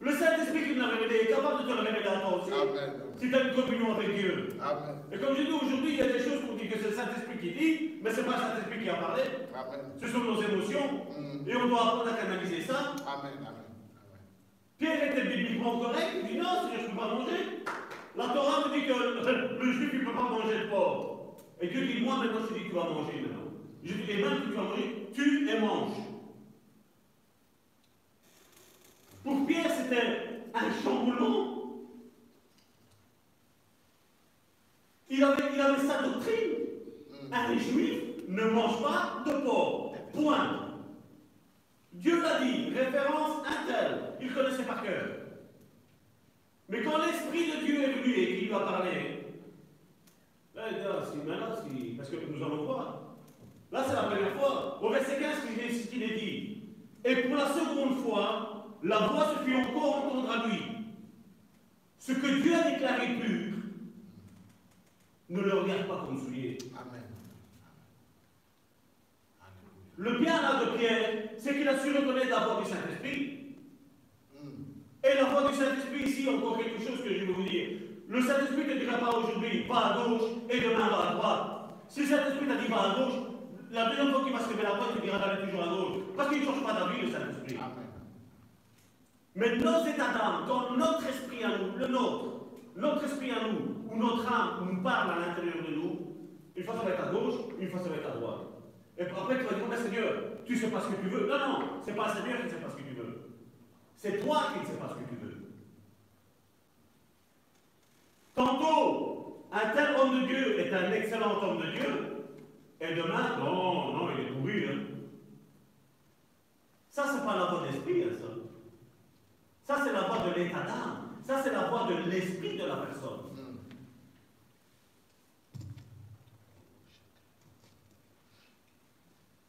Le Saint-Esprit qui nous l'a révélé est capable de te le révéler à toi aussi. Amen. Si tu as une communion avec Dieu. Amen. Et comme je dis aujourd'hui, il y a des choses qu'on dit que c'est le Saint-Esprit qui dit, mais ce n'est pas le Saint-Esprit qui a parlé. Amen. Ce sont nos émotions. Mm. Et on doit apprendre à canaliser ça. Amen. Amen. Pierre était bibliquement correct, il dit non, je ne peux pas manger. La Torah me dit que le, juif ne peut pas manger le porc. Et Dieu dit, moi maintenant je dis que tu vas manger maintenant. Je dis, et même que tu vas manger, tu et manges. Pour Pierre, c'était un chamboulement. Il avait, il avait sa doctrine. Un juif ne mange pas de porc. Point. Dieu l'a dit, référence tel, il connaissait par cœur. Mais quand l'Esprit de Dieu est venu et qu'il lui a parlé, là, il si, là, si, parce que nous allons voir. Là, c'est la première fois. Au verset 15, ce qu'il est dit. Et pour la seconde fois, la voix se fit encore entendre à lui. Ce que Dieu a déclaré pur, ne le regarde pas comme souillé. Amen. Le bien là de Pierre, c'est qu'il a su reconnaître la voix du Saint-Esprit. Mm. Et la voix du Saint-Esprit, ici, encore quelque chose que je vais vous dire. Le Saint-Esprit ne dira pas aujourd'hui, va à gauche et demain va à droite. Si le Saint-Esprit t'a dit va à gauche, la deuxième fois qu'il va se lever la voix, il te dira d'aller toujours à gauche. Parce qu'il ne change pas d'avis, le Saint-Esprit. Mais nos états d'âme, quand notre esprit à nous, le nôtre, notre esprit à nous, ou notre âme nous parle à l'intérieur de nous, une fois ça va être à gauche, une fois ça va être à droite. Et après tu vas dire, mais Seigneur, tu sais pas ce que tu veux. Non, non, c'est pas Seigneur qui ne sait pas ce que tu veux. C'est toi qui ne sais pas ce que tu veux. Tantôt, un tel homme de Dieu est un excellent homme de Dieu, et demain, non, non, il est pourri. Hein. Ça, c'est pas la voix de l'esprit, hein, ça. Ça, c'est la voix de l'état d'âme. Ça, c'est la voix de l'esprit de la personne. Mm.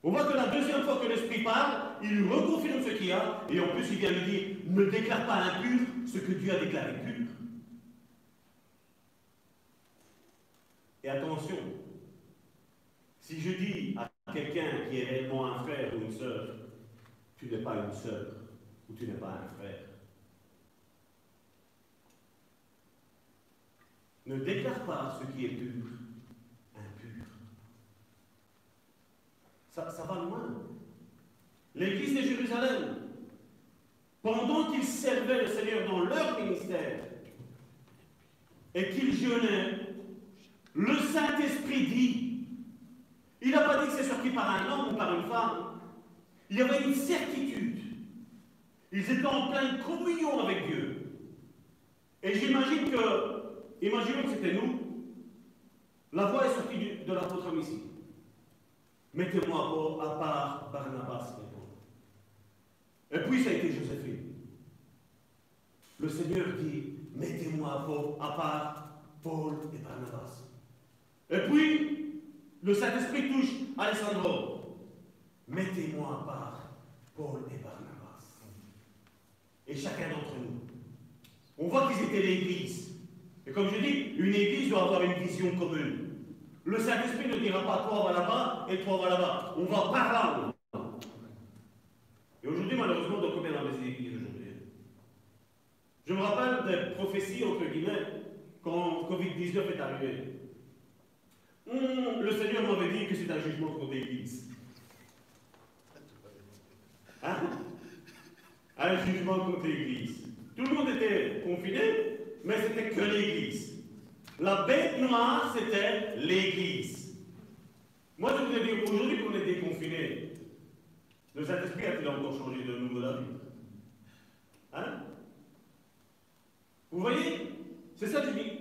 On voit que la deuxième fois que l'esprit parle, il reconfirme ce qu'il y a, et en plus, il vient lui dire ne déclare pas impur ce que Dieu a déclaré pur. Et attention, si je dis à quelqu'un qui est réellement un frère ou une sœur, tu n'es pas une sœur ou tu n'es pas un frère, ne déclare pas ce qui est pur, impur. Ça, va loin. L'église de Jérusalem, pendant qu'ils servaient le Seigneur dans leur ministère et qu'ils jeûnaient, le Saint-Esprit dit, il n'a pas dit que c'est sorti par un homme ou par une femme, il y avait une certitude. Ils étaient en pleine communion avec Dieu. Et j'imagine que, imaginons que c'était nous, la voix est sortie de l'apôtre ici. Mettez-moi à part Barnabas et puis ça a été Joséphine. Le Seigneur dit, mettez-moi à part Paul et Barnabas. Et puis, le Saint-Esprit touche Alessandro. Mettez-moi à part Paul et Barnabas. Et chacun d'entre nous. On voit qu'ils étaient l'Église. Et comme je dis, une Église doit avoir une vision commune. Le Saint-Esprit ne dira pas toi va là-bas et toi va là-bas. On va par là. Et aujourd'hui, malheureusement, on combien dans les églises aujourd'hui? Je me rappelle des prophéties, entre guillemets, quand Covid-19 est arrivé. Hum, le Seigneur m'avait dit que c'est un jugement contre l'Église. Hein? Un jugement contre l'Église. Tout le monde était confiné, mais c'était que l'Église. La bête noire, c'était l'Église. Moi, je voudrais dire, aujourd'hui qu'on est déconfiné, le Saint-Esprit a-t-il encore changé de nouveau d'avis Hein? Vous voyez? C'est ça que je dis.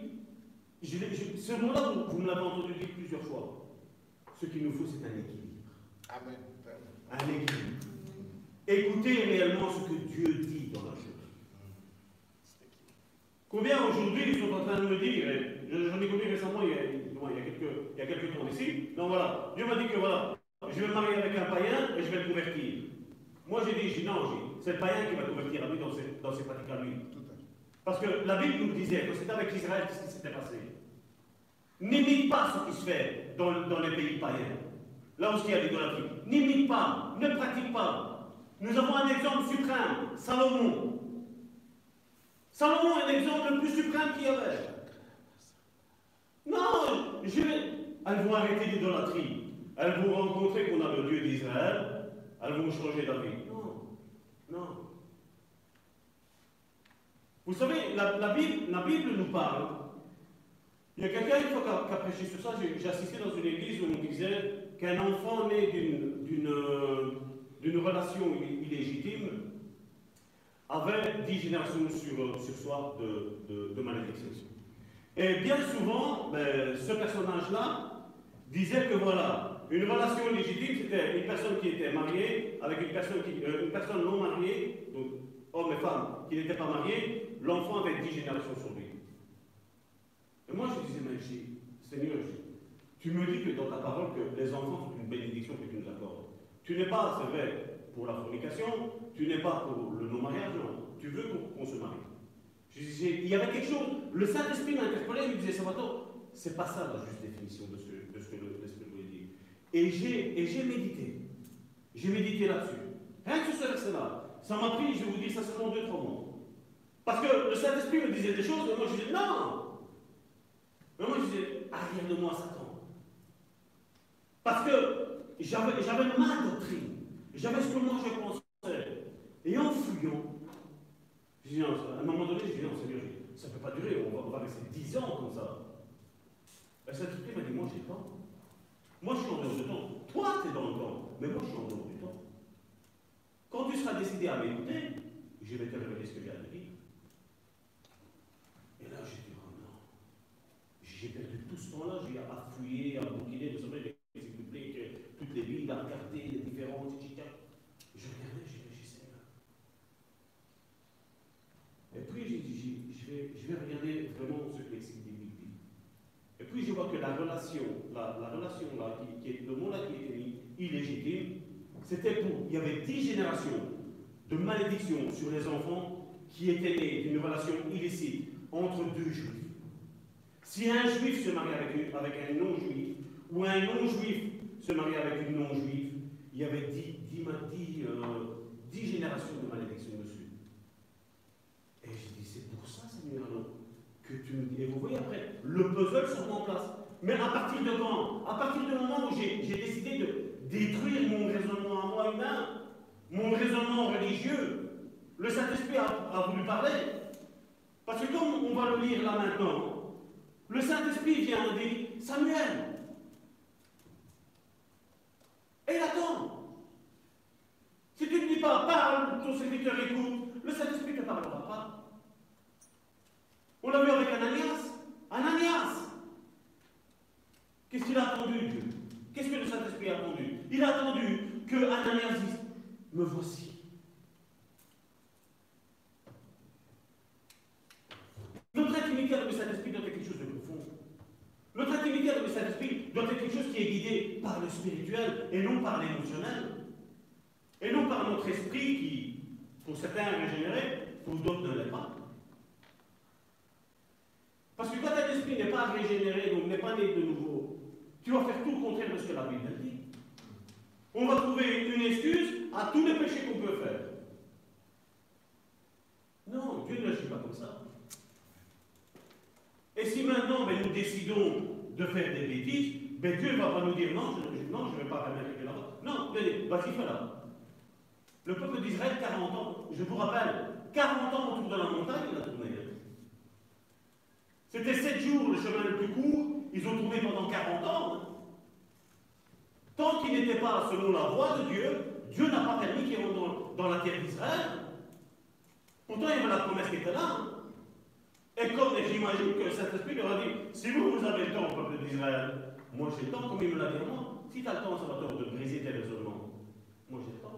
Je l'ai- je- ce mot-là, vous, vous me l'avez entendu dire plusieurs fois. Ce qu'il nous faut, c'est un équilibre. Amen. Un équilibre. Écoutez réellement ce que Dieu dit dans la chose. Combien aujourd'hui ils sont en train de me dire, j'en ai connu récemment il y, a, quelques, il y a quelques temps ici, donc voilà, Dieu m'a dit que voilà, je vais me marier avec un païen et je vais le convertir. Moi j'ai dit, non, c'est le païen qui va convertir à lui dans ses, pratiques à lui. Parce que la Bible nous disait que c'était avec Israël ce qui s'était passé. N'imite pas ce qui se fait dans, les pays païens. Là où il y a l'idolâtrie. N'imite pas, ne pratique pas. Nous avons un exemple suprême, Salomon. Salomon est l'exemple le plus suprême qu'il y avait. Non, je elles vont arrêter l'idolâtrie. Elles vont rencontrer qu'on a le Dieu d'Israël. Elles vont changer d'avis. Non, non. Vous savez, la, Bible, la Bible nous parle. Il y a quelqu'un, une fois qui a, prêché sur ça, j'ai assisté dans une église où on disait qu'un enfant né d'une- relation ill- illégitime avait dix générations sur, sur soi de, de, de malédiction. Et bien souvent, ben, ce personnage-là disait que voilà, une relation légitime, c'était une personne qui était mariée avec une personne, euh, non mariée, donc homme et femme, qui n'étaient pas mariés, l'enfant avait dix générations sur lui. Et moi, je disais, mais Seigneur, tu me dis que dans ta parole que les enfants sont une bénédiction que tu nous accordes. Tu n'es pas, c'est vrai, pour la fornication, tu n'es pas pour le non-mariage, non. Tu veux qu'on se marie. Je il y avait quelque chose, le Saint-Esprit m'a interpellé, il me disait, Salvatore, c'est pas ça la juste définition de ce que, de ce que l'Esprit voulait dire. Et j'ai, médité. J'ai médité là-dessus. Rien que ce verset-là. Ça m'a pris, je vais vous dire ça seulement deux, trois mois. Parce que le Saint-Esprit me disait des choses, et moi je disais, non Mais moi je disais, arrière de moi, Satan. Parce que j'avais, j'avais ma doctrine. J'avais ce que moi je pensais. Et en fouillant, non, à un moment donné, je dis, non, Seigneur, ça ne peut pas durer, on va, rester 10 ans comme ça. Et cet esprit m'a dit, moi j'ai temps. Moi je suis en dehors du temps. Toi, tu es dans le temps, mais moi je suis en dehors du temps. Quand tu seras décidé à m'écouter, je vais te révéler ce que j'ai à te dire. Et là, j'ai dit, oh non. J'ai perdu tout ce temps-là, j'ai à fouiller, à bouquiner, vous savez, les toutes les villes, à regarder les différentes, etc. Je regardais, je réfléchissais. Et puis, j'ai dit, j'ai- je vais, regarder vraiment ce que dit. Et puis, je vois que la relation, la, la relation là, qui, le mot là qui était illégitime, c'était pour, il y avait dix générations de malédiction sur les enfants qui étaient nés d'une relation illicite entre deux juifs. Si un juif se marie avec, avec un non-juif, ou un non-juif se marie avec une non-juive, il y avait dix, dix, dix, euh, dix générations de malédiction dessus. Et j'ai dit, c'est pour ça, Seigneur, non, que tu. Et vous voyez après, le puzzle se met en place. Mais à partir de quand? À partir du moment où j'ai décidé de détruire mon raisonnement à moi humain, mon raisonnement religieux, le Saint-Esprit a, a voulu parler. Parce que comme on va le lire là maintenant, le Saint-Esprit vient dit Samuel, et il attend. Si tu ne dis pas, parle, ton serviteur écoute, le Saint-Esprit ne parlera pas. On l'a vu avec Ananias. Ananias Qu'est-ce qu'il a attendu, Dieu? Qu'est-ce que le Saint-Esprit a attendu? Il a attendu que Ananias dise Me voici. Notre intimité avec le Saint-Esprit doit être quelque chose de profond. Notre intimité avec le Saint-Esprit doit être quelque chose qui est guidé par le spirituel et non par l'émotionnel. Et non par notre esprit qui, pour certains, est régénéré, pour d'autres ne l'est pas. Parce que quand un esprit n'est pas régénéré, donc n'est pas né de nouveau, tu vas faire tout le contraire de ce que la Bible dit. On va trouver une excuse à tous les péchés qu'on peut faire. Non, Dieu ne agit pas comme ça. Et si maintenant ben, nous décidons de faire des bêtises, ben, Dieu ne va pas nous dire non, je ne non, je vais pas que là-bas. Non, venez, vas-y, fais-la. Le peuple d'Israël, 40 ans, je vous rappelle, 40 ans autour de la montagne, il a tourné. C'était 7 jours le chemin le plus court, ils ont tourné pendant 40 ans. Tant qu'ils n'étaient pas selon la voie de Dieu, Dieu n'a pas permis qu'ils rentrent dans, la terre d'Israël. Pourtant, il y avait la promesse qui était là. hein. Et comme j'imagine que Saint-Esprit leur a dit, si vous, vous avez le temps, peuple d'Israël, moi j'ai le temps, comme il me l'a dit à moi, si tu as le temps, Salvatore, de briser tes raisonnements, moi j'ai le temps,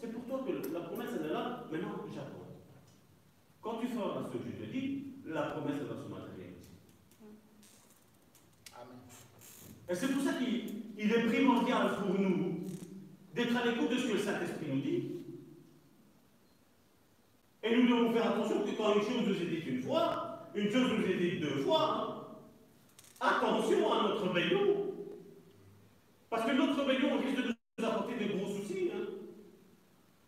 c'est- pour toi que la promesse est là, maintenant j'attends. Quand tu feras ce que je te dis, la promesse va se matérialiser. Amen. Et c'est pour ça qu'il il est primordial pour nous d'être à l'écoute de ce que le Saint-Esprit nous dit. Et nous devons faire attention que quand une chose nous est dite une fois, une chose nous est dite deux fois, attention à notre rébellion. Parce que notre rébellion risque de nous apporter des gros soucis. hein.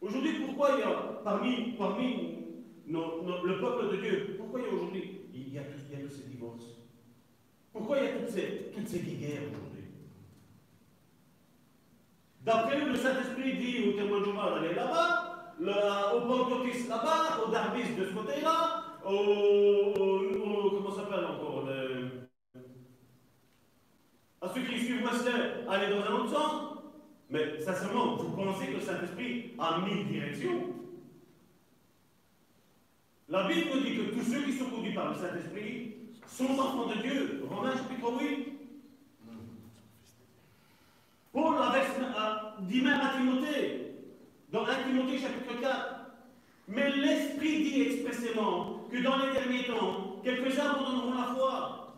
Aujourd'hui, pourquoi il y a parmi, parmi le peuple de Dieu, pourquoi il y a aujourd'hui, il y a tous, ces divorces? Pourquoi il y a toutes ces, toutes guerres aujourd'hui? D'après nous, le Saint-Esprit dit au témoin de Jéhovah d'aller là-bas, le- au pentecôtiste là-bas, au darbiste de ce côté-là, au, au- comment s'appelle encore à ceux qui suivent Wesley, aller dans un autre sens. Mais sincèrement, vous pensez que le Saint-Esprit a mille directions La Bible dit que tous ceux qui sont conduits par le Saint-Esprit sont enfants de Dieu. Romains chapitre 8. Paul dit même à Timothée, dans 1 Timothée chapitre 4, mais l'Esprit dit expressément que dans les derniers temps, quelques-uns abandonneront la foi.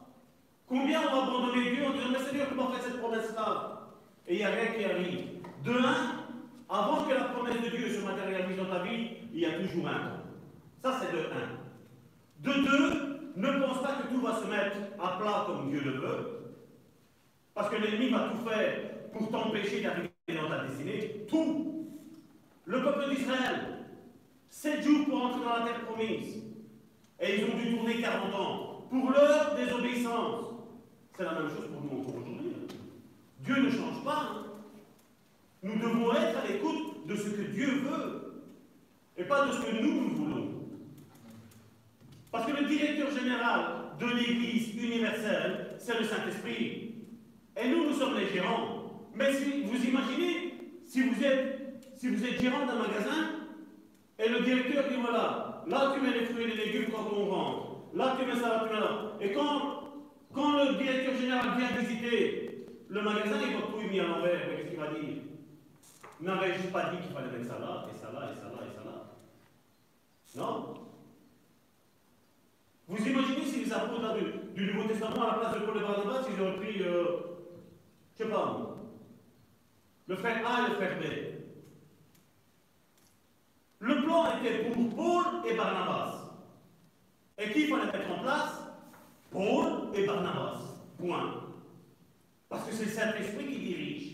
Combien ont abandonné Dieu en disant, mais Seigneur, comment faire cette promesse-là? Et il n'y a rien qui arrive. De un, avant que la promesse de Dieu se matérialise dans ta vie, il y a toujours un temps. Ça, c'est de 1. De 2, ne pense pas que tout va se mettre à plat comme Dieu le veut, parce que l'ennemi va tout faire pour t'empêcher d'arriver dans ta destinée. Tout. Le peuple d'Israël, 7 jours pour entrer dans la terre promise. Et ils ont dû tourner 40 ans. Pour leur désobéissance. C'est la même chose pour nous encore aujourd'hui. hein. Dieu ne change pas. hein. Nous devons être à l'écoute de ce que Dieu veut. Et pas de ce que nous, nous voulons. Parce que le directeur général de l'Église universelle, c'est le Saint-Esprit. Et nous, nous sommes les gérants. Mais si vous imaginez, si vous êtes, si vous êtes gérant d'un magasin, et le directeur dit voilà, là tu mets les fruits et les légumes quand on rentre, là tu mets ça, là tu mets là. Et quand, quand le directeur général vient visiter le magasin, il voit tout mis à l'envers, mais qu'est-ce qu'il va dire? N'avais-je pas dit qu'il fallait mettre ça là, et ça là, et ça là, et ça là Non? Vous imaginez si les apôtres du, du Nouveau Testament, à la place de Paul et Barnabas, ils auraient pris, euh, je sais pas, le frère A et le frère B. Le plan était pour Paul et Barnabas. Et qui fallait mettre en place? Paul et Barnabas. Point. Parce que c'est le Saint-Esprit qui dirige.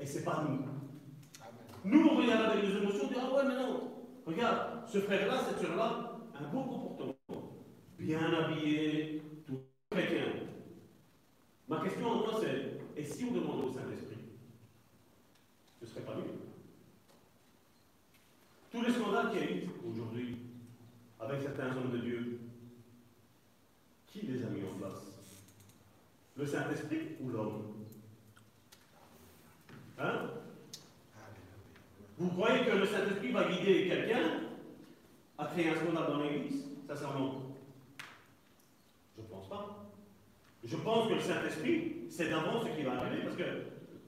Et c'est pas nous. Nous, on regarde avec nos émotions, on dit Ah ouais, mais non. Regarde, ce frère-là, cette sœur-là, un beau comportement. Bien habillé, tout chrétien. Ma question à moi, c'est Et si on demande au Saint-Esprit Ce serait pas mieux tous les scandales qu'il y a eu aujourd'hui avec certains hommes de Dieu, qui les a mis en place? Le Saint-Esprit ou l'homme? Hein? Vous croyez que le Saint-Esprit va guider quelqu'un à créer un scandale dans l'Église? Sincèrement ne Je pense que le Saint-Esprit, c'est d'avance ce qui va arriver, parce que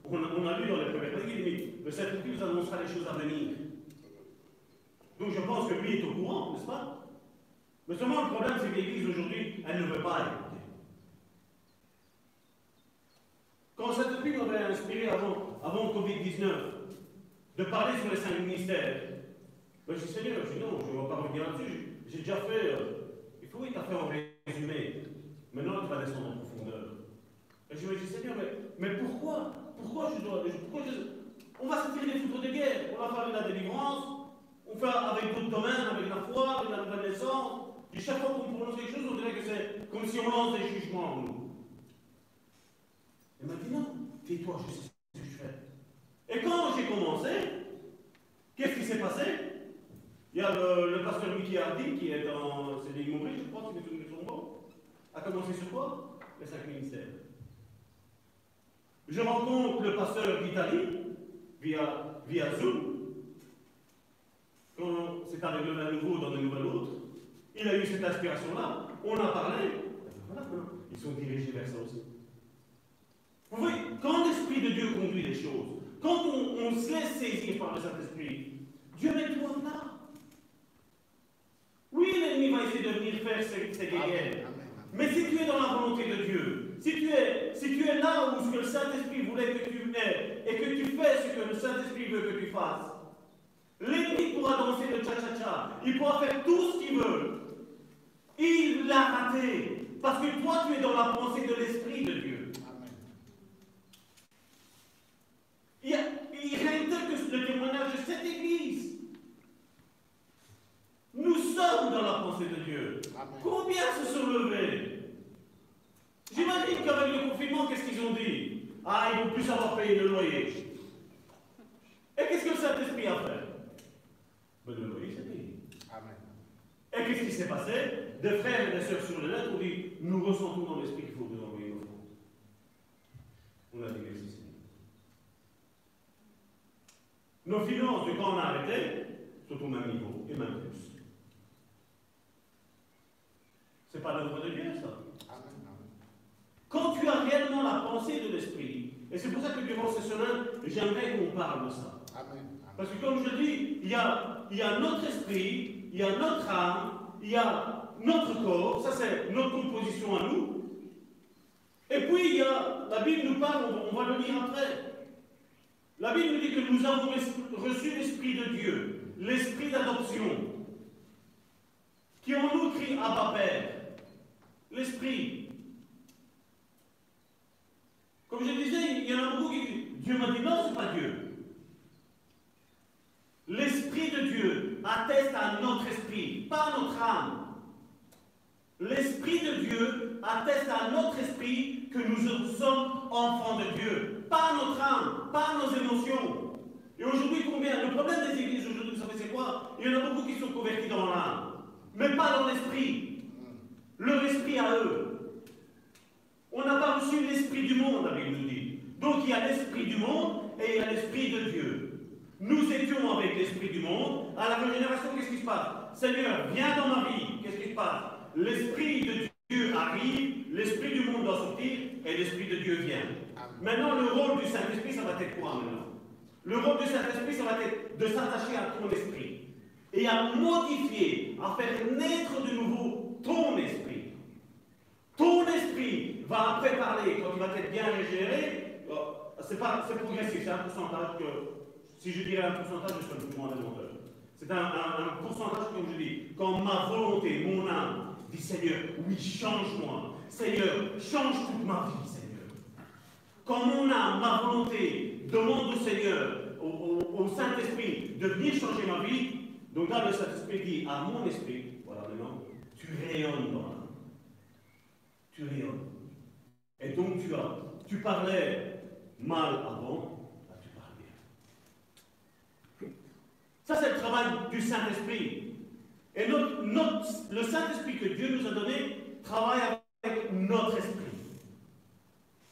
on a, lu dans les premières dit, le Saint-Esprit nous annoncera les choses à venir. Donc je pense que lui est au courant, n'est-ce pas? Mais seulement le problème, c'est que l'Église aujourd'hui, elle ne veut pas écouter. Quand Saint-Esprit m'avait inspiré avant, avant le Covid-19 de parler sur les cinq ministères, ben, je dis Seigneur, je dis non, je ne vais pas revenir là-dessus. J'ai déjà fait, euh, il faut oui, tu as fait en résumé. Maintenant, tu vas descendre en profondeur. Et je me dis Seigneur, mais, mais pourquoi? Pourquoi je dois. Pourquoi on va se tirer des foudres de guerre, on va faire de la délivrance, on fait avec d'autres domaines, avec la foi, avec la nouvelle naissance. Et chaque fois qu'on prononce quelque chose, on dirait que c'est comme si on lance des jugements en nous. Elle m'a dit non, tais-toi, je sais ce que je fais. Et quand j'ai commencé, qu'est-ce qui s'est passé? Il y a le, pasteur Mickey Hardy qui est dans c'est des je crois, si mes souvenirs sont bons, a commencé sur quoi Les cinq ministères. Je rencontre le pasteur d'Italie via, Zoom quand c'est arrivé à nouveau dans de nouvelles autres, il a eu cette inspiration-là, on a parlé, ils sont dirigés vers ça aussi. Vous voyez, quand l'Esprit de Dieu conduit les choses, quand on, se laisse saisir par le Saint-Esprit, Dieu met tout en. Oui, l'ennemi va essayer de venir faire ses, ses guerres. Mais si tu es dans la volonté de Dieu, si tu es, si tu es là où ce que le Saint-Esprit voulait que tu aies, et que tu fais ce que le Saint-Esprit veut que tu fasses, L'ennemi pourra danser le cha-cha-cha. Il pourra faire tout ce qu'il veut. Il l'a raté. Parce que toi, tu es dans la pensée de l'Esprit de Dieu. Il, y a, il rien que le témoignage de cette Église. Nous sommes dans la pensée de Dieu. Combien se sont levés J'imagine qu'avec le confinement, qu'est-ce qu'ils ont dit Ah, ils ne vont plus Et qu'est-ce que le Saint-Esprit a fait? Ben, le loyer, c'est payé. Et qu'est-ce qui s'est passé? Des frères et des sœurs sur les lettres ont dit Nous ressentons dans l'esprit qu'il faut vous envoyer nos fonds. On a dit merci Seigneur. Nos finances, de quand on a arrêté, sont au même niveau et même plus. C'est pas l'œuvre de Dieu, ça. Quand tu as réellement la pensée de l'esprit, et c'est pour ça que durant ces semaines, j'aimerais qu'on parle de ça. Parce que comme je dis, il y a, il y a notre esprit, il y a notre âme, il y a notre corps, ça c'est notre composition à nous. Et puis il y a, la Bible nous parle, on, on va le lire après. La Bible nous dit que nous avons reçu l'Esprit de Dieu, l'Esprit d'adoption, qui en nous crie Abba Père. L'Esprit. Comme je disais, il y en a beaucoup qui disent Dieu m'a dit non, ce n'est pas Dieu. L'Esprit de Dieu atteste à notre esprit, pas notre âme. L'Esprit de Dieu atteste à notre esprit que nous sommes enfants de Dieu, pas notre âme, pas nos émotions. Et aujourd'hui, combien? Le problème des églises aujourd'hui, vous savez, c'est quoi? Il y en a beaucoup qui sont convertis dans l'âme, mais pas dans l'esprit. Leur esprit à eux. On n'a pas reçu l'esprit du monde, la Bible nous dit. Donc il y a l'esprit du monde et il y a l'esprit de Dieu. Nous étions avec l'esprit du monde. À la régénération, qu'est-ce qui se passe? Seigneur, viens dans ma vie. Qu'est-ce qui se passe? L'esprit de Dieu arrive, l'esprit du monde doit sortir et l'esprit de Dieu vient. Maintenant, le rôle du Saint-Esprit, ça va être quoi maintenant? Le rôle du Saint-Esprit, ça va être de s'attacher à ton esprit et à modifier, à faire naître de nouveau ton esprit. Ton esprit va après parler, quand il va être bien régénéré, oh, c'est progressif, c'est un pourcentage que si je dirais un pourcentage, je serais moins menteur. C'est un, pourcentage, comme je dis, quand ma volonté, mon âme, dit Seigneur, oui, change-moi. Seigneur, change toute ma vie, Seigneur. Quand mon âme, ma volonté, demande au Seigneur, au, Saint-Esprit, de venir changer ma vie, donc là, le Saint-Esprit dit à mon esprit, voilà maintenant, tu rayonnes dans l'âme. Tu. Et donc tu as, tu parlais mal avant, Ça, c'est le travail du Saint-Esprit. Et notre, le Saint-Esprit que Dieu nous a donné travaille avec notre esprit.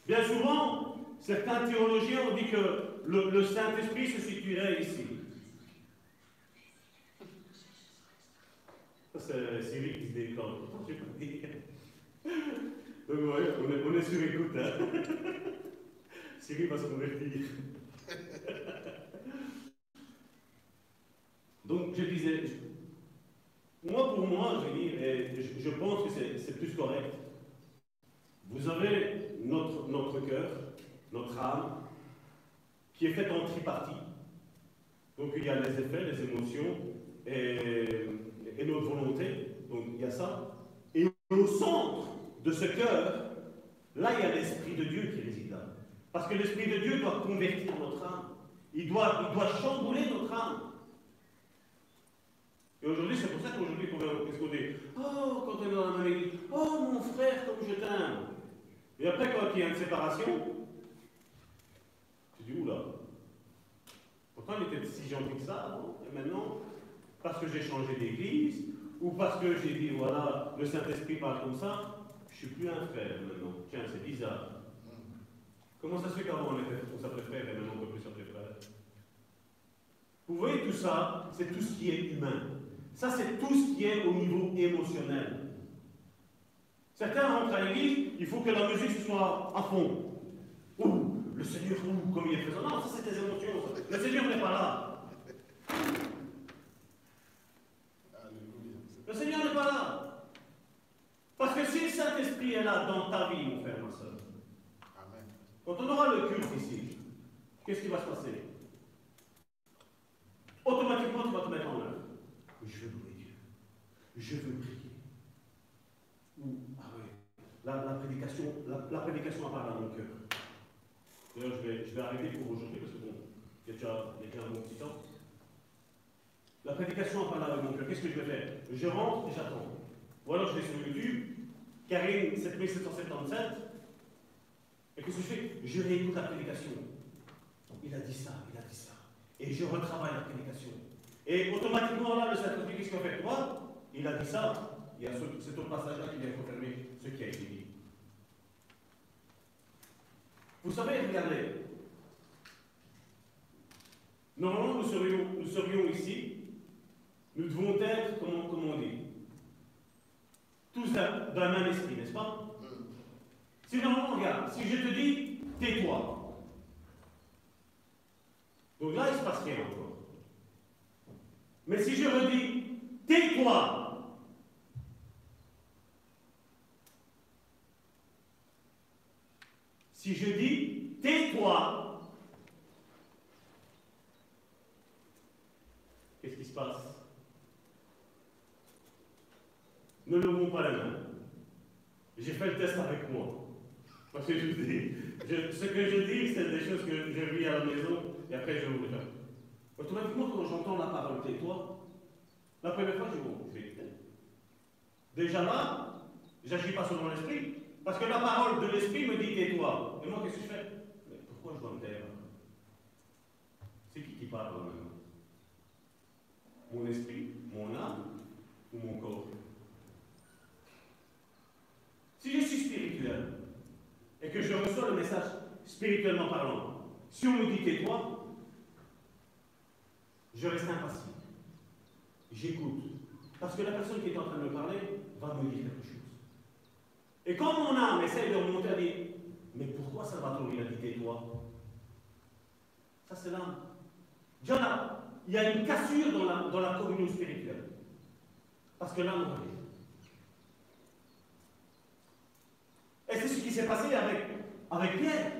Bien souvent, certains théologiens ont dit que le, Saint-Esprit se situerait ici. C'est Cyril qui se déclenche. Donc, on, est, sur écoute. Hein. Va se convertir. Donc je disais, moi pour moi, je, dis, je, pense que c'est plus correct. Vous avez notre, notre cœur, notre âme, qui est faite en tripartie. Donc il y a les effets, les émotions et, notre volonté. Donc il y a ça. Et au centre de ce cœur, là il y a l'Esprit de Dieu qui réside là. Parce que l'Esprit de Dieu doit convertir notre âme. Il doit, il doit chambouler notre âme. Et aujourd'hui, c'est pour ça qu'aujourd'hui, qu'est-ce qu'on dit? Oh, quand on est dans la même église, oh mon frère, comme je t'aime. Et après, quand il y a une séparation, tu dis Oula. Pourtant, il était si gentil que ça avant, et maintenant, parce que j'ai changé d'église, ou parce que j'ai dit Voilà, le Saint-Esprit parle comme ça, je ne suis plus un frère maintenant. Tiens, c'est bizarre. Comment ça se fait qu'avant on, s'appelait frère et maintenant on ne peut plus s'appeler frère Vous voyez, tout ça, c'est tout ce qui est humain. Ça, c'est tout ce qui est au niveau émotionnel. Certains rentrent à l'église, il faut que la musique soit à fond. Ouh, le Seigneur, ouh, comme il est présent. Non, ça, c'est tes émotions. Le Seigneur n'est pas là. Le Seigneur n'est pas là. Parce que si le Saint-Esprit est là dans ta vie, mon frère, ma soeur, quand on aura le culte ici, qu'est-ce qui va se passer? Automatiquement, tu vas te mettre en œuvre je veux louer Dieu. Je veux prier. Ou, ah oui, la, prédication, la, prédication a parlé à mon cœur. D'ailleurs, je vais, je vais arrêter pour aujourd'hui parce que bon, il y a déjà, il y a déjà un bon petit temps. La prédication a parlé à mon cœur. Qu'est-ce que je vais faire? Je rentre et j'attends. Ou alors je vais sur YouTube, Karine 7777, et qu'est-ce que je fais? Je réécoute la prédication. Il a dit ça, il a dit ça. Et je retravaille la prédication. Et automatiquement, là, le Saint-Esprit, qu'est-ce qu'il fait? Il a dit ça. Il y a cet autre passage-là qui vient confirmer ce qui a été dit. Vous savez, regardez. Normalement, nous serions, nous serions ici. Nous devons être, comment on dit? tous d'un même esprit, n'est-ce pas C'est normalement, regarde, si je te dis, tais-toi. Donc là, il se passe rien encore. Mais si je redis, tais-toi, si je dis, tais-toi, qu'est-ce qui se passe ne levons pas la main. J'ai fait le test avec moi. Parce que je vous dis, ce que je dis, c'est des choses que je vis à la maison et après je vous le fais. Automatiquement, quand j'entends la parole tais-toi, la première fois, je je vais écouter. Déjà là, j'agis pas selon l'esprit. Parce que la parole de l'esprit me dit tais-toi. Et moi, qu'est-ce que je fais? Mais pourquoi je dois me taire? C'est qui qui parle maintenant Mon esprit, mon âme ou mon corps? Si je suis spirituel et que je reçois le message spirituellement parlant, si on me dit tais-toi, je reste impassible. J'écoute. Parce que la personne qui est en train de me parler va me dire quelque chose. Et quand mon âme essaye de remonter, elle dit Mais pourquoi Salvatore il a dit tais-toi? Ça, c'est l'âme. Déjà, il y a une cassure dans la, dans la communion spirituelle. Parce que l'âme revient. Et c'est ce qui s'est passé avec, avec Pierre.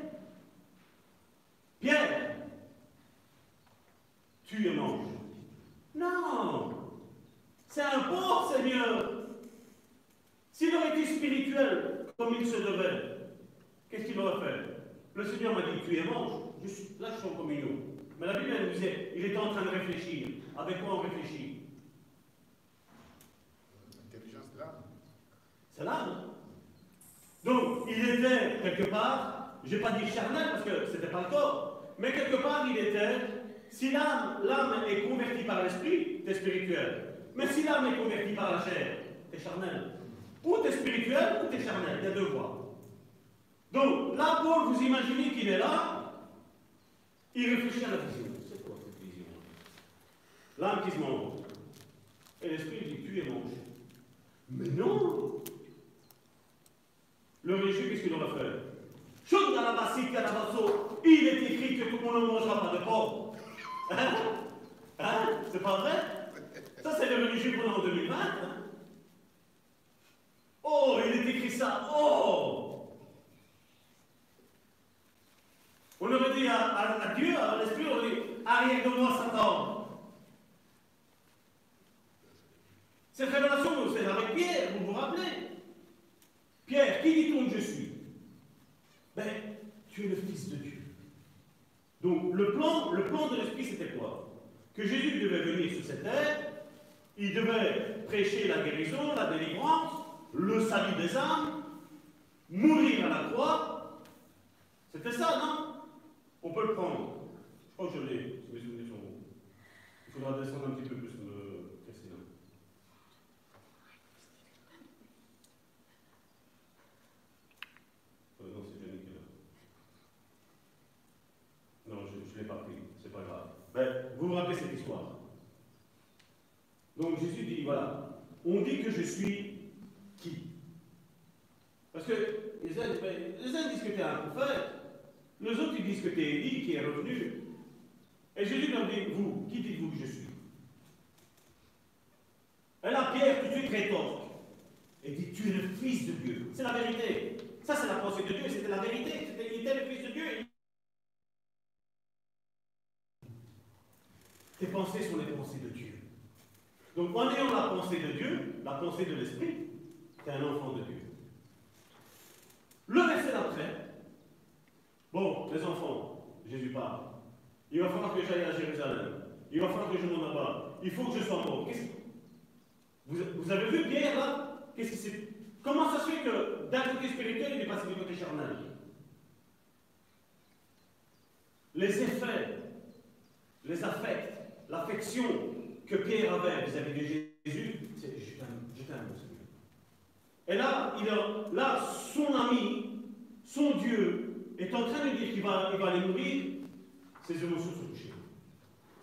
Pierre, tu es mange. Non, c'est un pauvre Seigneur. S'il aurait été spirituel comme il se devait, qu'est-ce qu'il aurait fait? Le Seigneur m'a dit, tu es mange. Je suis, là, je suis en communion. Mais la Bible, elle disait, il était en train de réfléchir. Avec quoi on réfléchit? Intelligence de l'âme. C'est l'âme. Donc, il était quelque part, je vais pas dire charnel parce que ce n'était pas le corps, mais quelque part, il était, si l'âme, est convertie par l'esprit, tu es spirituel. Mais si l'âme est convertie par la chair, tu es charnel. Ou tu es spirituel ou tu es charnel, il y a deux voies. Donc, là, Paul, vous imaginez qu'il est là, il réfléchit à la vision. C'est quoi cette vision? L'âme qui se mange. Et l'esprit dit, tu es mange. Mais non Le religieux, qu'est-ce qu'il aurait fait? Chose dans la il est écrit que tout le monde ne mangera pas de porc. Hein? Hein? C'est pas vrai? Ça, c'est le religieux a en 2020. hein? Oh, il est écrit ça. Oh On aurait dit à, à- à Dieu, à l'esprit, on dit Arrière de moi, Satan. Cette révélation, c'est avec Pierre, vous vous rappelez? Pierre, qui dit-on que je suis? Ben, tu es le Fils de Dieu. Donc, le plan, le plan de l'Esprit, c'était quoi? Que Jésus devait venir sur cette terre, il devait prêcher la guérison, la délivrance, le salut des âmes, mourir à la croix. C'était ça, non? On peut le prendre. Je crois que je l'ai, si. Il faudra descendre un petit peu plus, euh, Christina. Euh, non, c'est Jenny qui est là. Non, je ne l'ai pas pris, c'est pas grave. Vous vous rappelez cette histoire. Donc Jésus dit, voilà, on dit que je suis qui? Parce que les uns, disent que tu es un prophète, les autres ils disent que tu es qui est revenu. Et Jésus leur dit, vous, qui dites-vous que je suis? Et là, Pierre tout de suite rétorque et dit, tu es le Fils de Dieu. C'est la vérité. Ça, c'est la pensée de Dieu, c'était la vérité. Il était le Fils de Dieu. Tes pensées sont les pensées de Dieu. Donc, en ayant la pensée de Dieu, la pensée de l'Esprit, tu es un enfant de Dieu. Le verset d'après, bon, les enfants, Jésus parle. Il va falloir que j'aille à Jérusalem. Il va falloir que je m'en abat. Il faut que je sois mort. Vous, vous avez vu Pierre là? Comment ça se fait que d'un côté spirituel, il est passé du côté charnel? Les effets, les affects, l'affection que Pierre avait vis-à-vis de Jésus, c'est je t'aime, Seigneur. Et là, il a, là, son ami, son Dieu, est en train de dire qu'il va, il va aller mourir. Ses émotions sont touchées.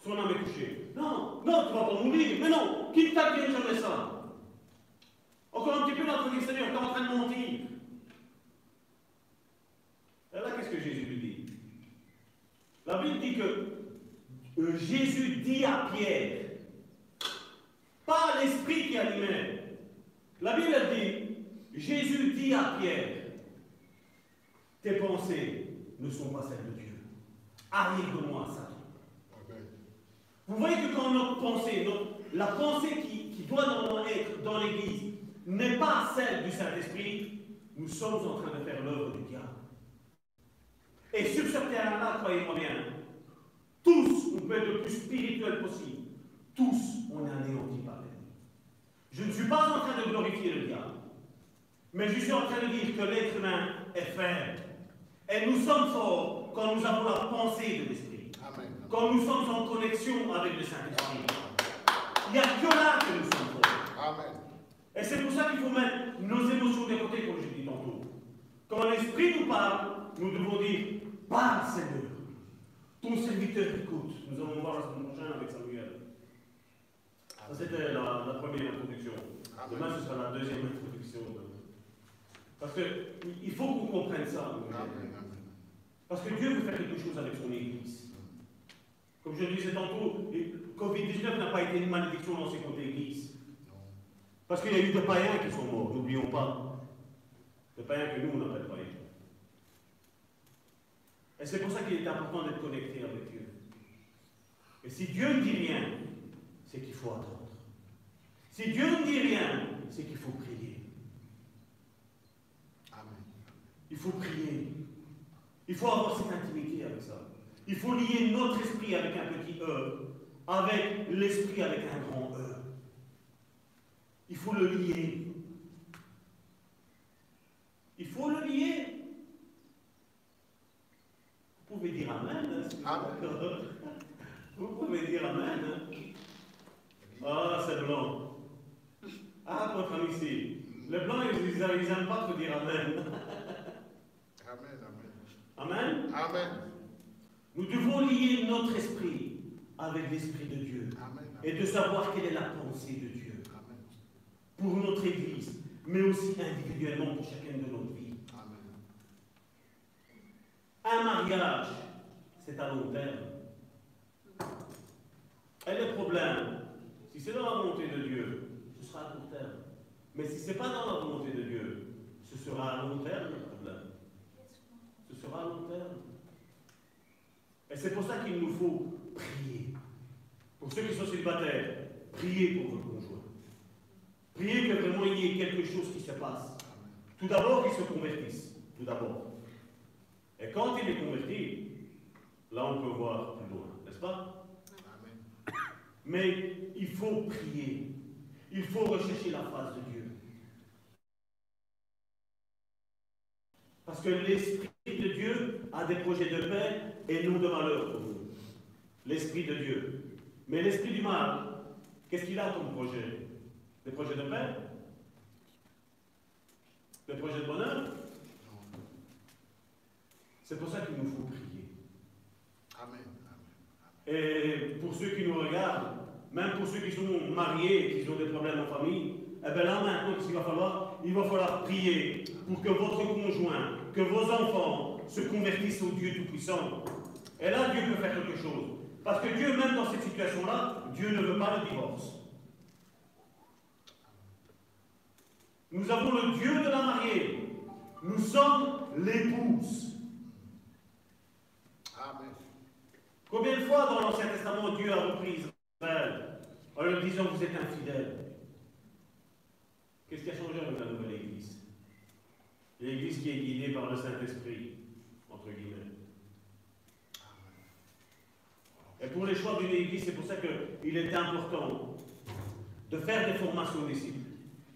Son âme est touchée. Non, non, tu vas pas mourir. Mais non, qui t'advienne jamais ça Encore un petit peu dans dire Seigneur, tu es en train de mentir. Et là, qu'est-ce que Jésus lui dit? La Bible dit que Jésus dit à Pierre, pas l'esprit qui animait. La Bible dit, Jésus dit à Pierre, tes pensées ne sont pas celles de Dieu. Arrive de moi, Satan. Amen. Vous voyez que quand notre pensée, notre- la pensée qui, qui doit normalement être dans l'Église, n'est pas celle du Saint-Esprit, nous sommes en train de faire l'œuvre du diable. Et sur ce terrain-là, croyez-moi bien, tous, on peut être le plus spirituel possible. Tous, on est anéantis par l'ennemi. Je ne suis pas en train de glorifier le diable, mais je suis en train de dire que l'être humain est faible. Et nous sommes forts quand nous avons la pensée de l'Esprit, quand nous sommes en connexion avec le Saint-Esprit. Il n'y a que là que nous sommes forts. Amen. Et c'est pour ça qu'il faut mettre nos émotions de côté, comme je dis tantôt. Quand l'Esprit nous parle, nous devons dire Parle, Seigneur. Ton serviteur écoute. Nous allons voir la semaine prochaine avec Samuel. Ça, c'était la, la première introduction. Demain, ce sera la deuxième introduction. Parce qu'il faut qu'on comprenne ça. Amen. Amen. Parce que Dieu veut faire quelque chose avec son Église. Comme je le disais tantôt, Covid-19 n'a pas été une malédiction lancée contre l'Église. Parce qu'il y a eu des païens qui sont morts, n'oublions pas. Des païens que nous, on appelle païens. Et c'est pour ça qu'il est important d'être connecté avec Dieu. Et si Dieu ne dit rien, c'est qu'il faut attendre. Si Dieu ne dit rien, c'est qu'il faut prier. Amen. Il faut prier. Il faut avoir cette intimité avec ça. Il faut lier notre esprit avec un petit E, avec l'esprit avec un grand E. Il faut le lier. Il faut le lier. Vous pouvez dire Amen. hein, si vous. Vous pouvez dire Amen. hein. Ah, c'est blanc. Ah, votre ami ici. Les blancs, ils n'aiment pas te dire Amen. Amen. Amen. Amen? Amen. Nous devons lier notre esprit avec l'esprit de Dieu Amen. et de savoir quelle est la pensée de Dieu Amen. pour notre Église, mais aussi individuellement pour chacune de. Amen. Un mariage, c'est à long terme. Et le problème, si c'est dans la volonté de Dieu, ce sera à court terme. Mais si ce n'est pas dans la volonté de Dieu, ce sera à long terme le problème. Ce sera à long terme. Et c'est pour ça qu'il nous faut prier. Pour ceux qui sont célibataires, priez pour votre conjoint. Priez que vraiment il y ait quelque chose qui se passe. Tout d'abord qu'il se convertisse. Tout d'abord. Et quand il est converti, là on peut voir plus loin, n'est-ce pas? Amen. Mais il faut prier. Il faut rechercher la face de Dieu. Parce que l'Esprit de Dieu a des projets de paix et non de malheur pour nous. L'Esprit de Dieu. Mais l'Esprit du mal, qu'est-ce qu'il a comme projet? Des projets de paix? Des projets de bonheur? C'est pour ça qu'il nous faut prier. Amen. Et pour ceux qui nous regardent, même pour ceux qui sont mariés et qui ont des problèmes en famille, eh bien là maintenant, qu'est-ce qu'il va falloir? Il va falloir prier pour que votre conjoint, que vos enfants se convertissent au Dieu Tout-Puissant. Et là, Dieu peut faire quelque chose. Parce que Dieu, même dans cette situation-là, Dieu ne veut pas le divorce. Nous avons le Dieu de la mariée. Nous sommes l'épouse. Amen. Combien de fois dans l'Ancien Testament Dieu a repris Israël en leur disant vous êtes infidèles? Qu'est-ce qui a changé avec la nouvelle Église? L'Église qui est guidée par le Saint-Esprit, entre guillemets. Et pour les choix d'une Église, c'est pour ça qu'il est important de faire des formations aux disciples.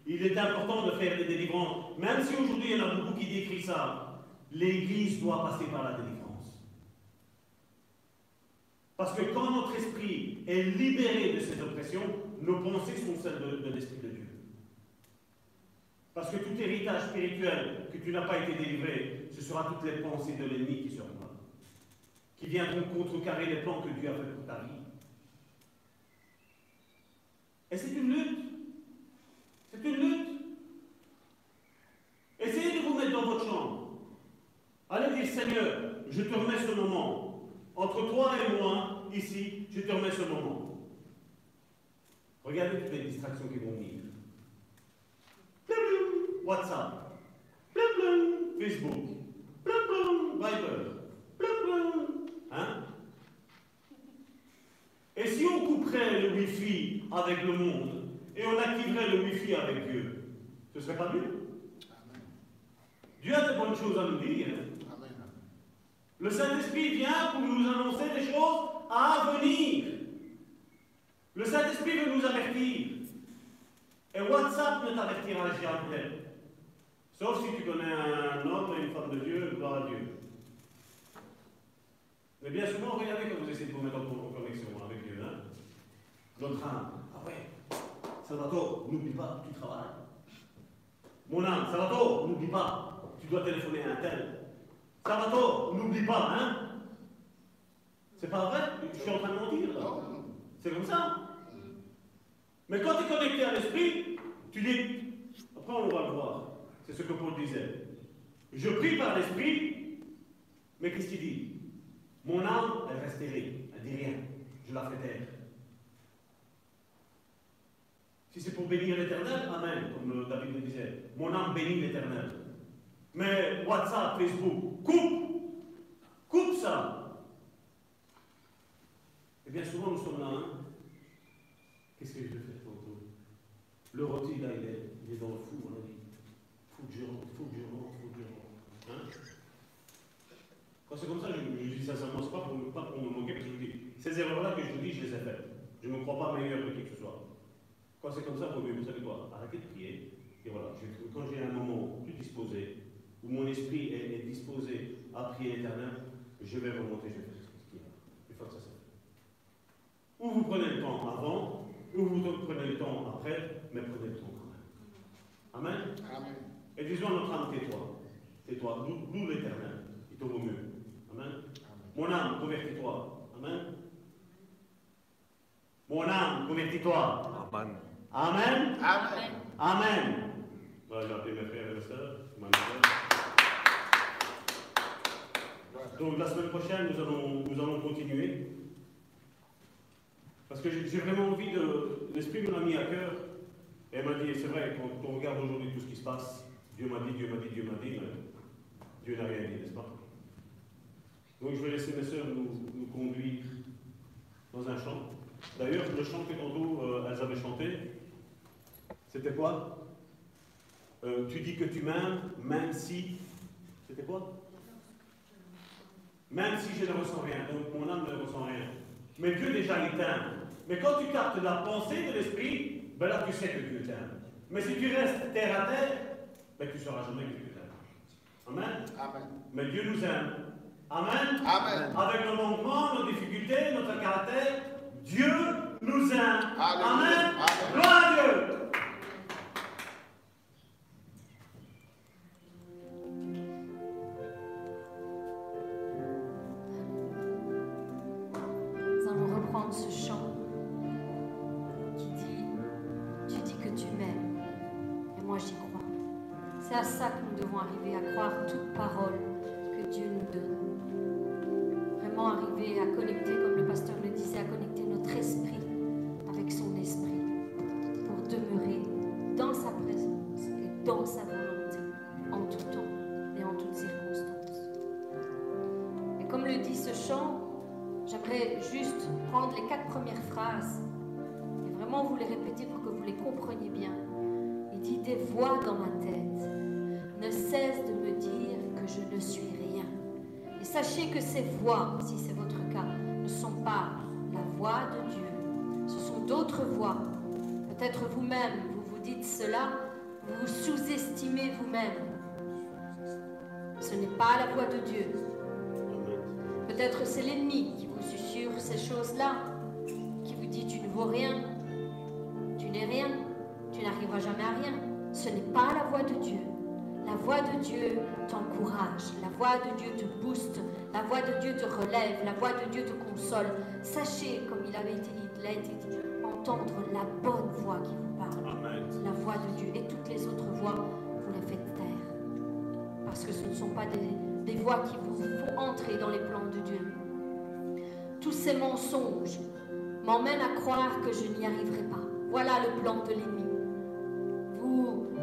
Il est important de faire des délivrances. Même si aujourd'hui il y en a beaucoup qui décrivent ça, l'Église doit passer par la délivrance. Parce que quand notre esprit est libéré de ces oppressions, nos pensées sont celles de, de l'Esprit de Dieu. Parce que tout héritage spirituel que tu n'as pas été délivré, ce sera toutes les pensées de l'ennemi qui seront là. Qui viendront contrecarrer les plans que Dieu a fait pour ta vie. Et c'est une lutte. C'est une lutte. Essayez de vous mettre dans votre chambre. Allez dire Seigneur, je te remets ce moment. Entre toi et moi, ici, je te remets ce moment. Regardez toutes les distractions qui vont venir. WhatsApp. Facebook. Viber. Hein? Et si on couperait le Wi-Fi avec le monde et on activerait le Wi-Fi avec Dieu, Ce serait pas mieux? Amen. Dieu a de bonnes choses à nous dire. hein? Le Saint-Esprit vient pour nous annoncer des choses à venir. Le Saint-Esprit veut nous avertir. Et WhatsApp ne t'avertira jamais. Sauf si tu connais un homme et une femme de Dieu, gloire à Dieu. Mais bien souvent, regardez quand vous essayez de vous mettre en connexion avec Dieu. Hein? Notre âme. Ah ouais, Salvatore, n'oublie pas, tu travailles. Mon âme, Salvatore, n'oublie pas, tu dois téléphoner à un tel. Salvatore, n'oublie pas, hein C'est pas vrai Je suis en train de mentir. C'est comme ça. Mais quand tu es connecté à l'esprit, tu dis, après on va le voir, c'est ce que Paul disait. Je prie par l'esprit, mais qu'est-ce qu'il dit? Mon âme, elle reste stérile, elle dit rien, je la fais taire. Si c'est pour bénir l'éternel, Amen, comme David le disait. Mon âme bénit l'éternel. Mais WhatsApp, Facebook, coupe Coupe ça Et bien souvent, nous sommes là. hein. Qu'est-ce que je vais faire tantôt Le rôti, là, il est, il est dans le fou, on a dit. Je rentre, faut que je rentre. Hein? Quand c'est comme ça, je, je dis sincèrement, c'est pas pour, pas pour me moquer, parce que je dis, ces erreurs-là que je vous dis, je les ai faites. Je ne me crois pas meilleur que qui que ce soit. Quand c'est comme ça, vous, vous savez quoi? Arrêtez de prier. Et voilà, quand j'ai un moment plus disposé, où mon esprit est, disposé à prier l'éternel, je vais remonter, je vais faire ce qu'il y a. Une fois que ça. Ou vous prenez le temps avant, ou vous prenez le temps après, mais prenez le temps quand même. Amen? Amen. Et disons à notre âme, tais-toi. Tais-toi. Loue l'éternel? Il te vaut mieux. Amen? Amen. Mon âme, convertis-toi. Amen? Mon âme, convertis-toi. Amen. Amen? Amen. Amen. Voilà, j'ai appelé mes frères et mes. Voilà. Donc la semaine prochaine, nous allons, nous allons continuer. Parce que j'ai vraiment envie de. L'Esprit me l'a mis à cœur. Et elle m'a dit, c'est vrai, quand on regarde aujourd'hui tout ce qui se passe, Dieu m'a dit, Dieu m'a dit, Dieu m'a dit, mais Dieu n'a rien dit, n'est-ce pas? Donc je vais laisser mes sœurs nous, conduire dans un chant. D'ailleurs, le chant que tantôt euh, elles avaient chanté, c'était quoi? Euh, Tu dis que tu m'aimes, même si. C'était quoi? Même si je ne ressens rien, donc mon âme ne ressent rien. Mais Dieu déjà t'aime. Mais quand tu captes la pensée de l'esprit, ben là tu sais que Dieu t'aime. Mais si tu restes terre à terre, ben tu ne sauras jamais que Dieu t'aime. Amen. Amen. Mais Dieu nous aime. Amen. Amen. Avec nos manquements, nos difficultés, notre caractère, Dieu nous aime. Amen. Gloire à Dieu. C'est à ça que nous devons arriver, à croire toute parole que Dieu nous donne. Vraiment arriver à connecter, comme le pasteur le disait, à connecter notre esprit avec son esprit pour demeurer dans sa présence et dans sa volonté en tout temps et en toutes circonstances. Et comme le dit ce chant, J'aimerais juste prendre les quatre premières phrases et vraiment vous les répéter pour que vous les compreniez bien. Il dit Des voix dans ma tête ne cessent de me dire que je ne suis rien. Et sachez que ces voix, si c'est votre cas, ne sont pas la voix de Dieu. Ce sont d'autres voix. Peut-être vous-même, vous vous dites cela, vous sous-estimez vous-même. Ce n'est pas la voix de Dieu. Peut-être c'est l'ennemi qui vous susurre ces choses-là, qui vous dit tu ne vaux rien, tu n'es rien, tu n'arriveras jamais à rien. Ce n'est pas la voix de Dieu. La voix de Dieu t'encourage, la voix de Dieu te booste, la voix de Dieu te relève, la voix de Dieu te console. Sachez, comme il avait été, il a été dit, entendre la bonne voix qui vous parle Amen. la voix de Dieu et toutes les autres voix, vous les faites taire. Parce que ce ne sont pas des, des voix qui vous font entrer dans les plans de Dieu. Tous ces mensonges m'emmènent à croire que je n'y arriverai pas. Voilà le plan de l'ennemi.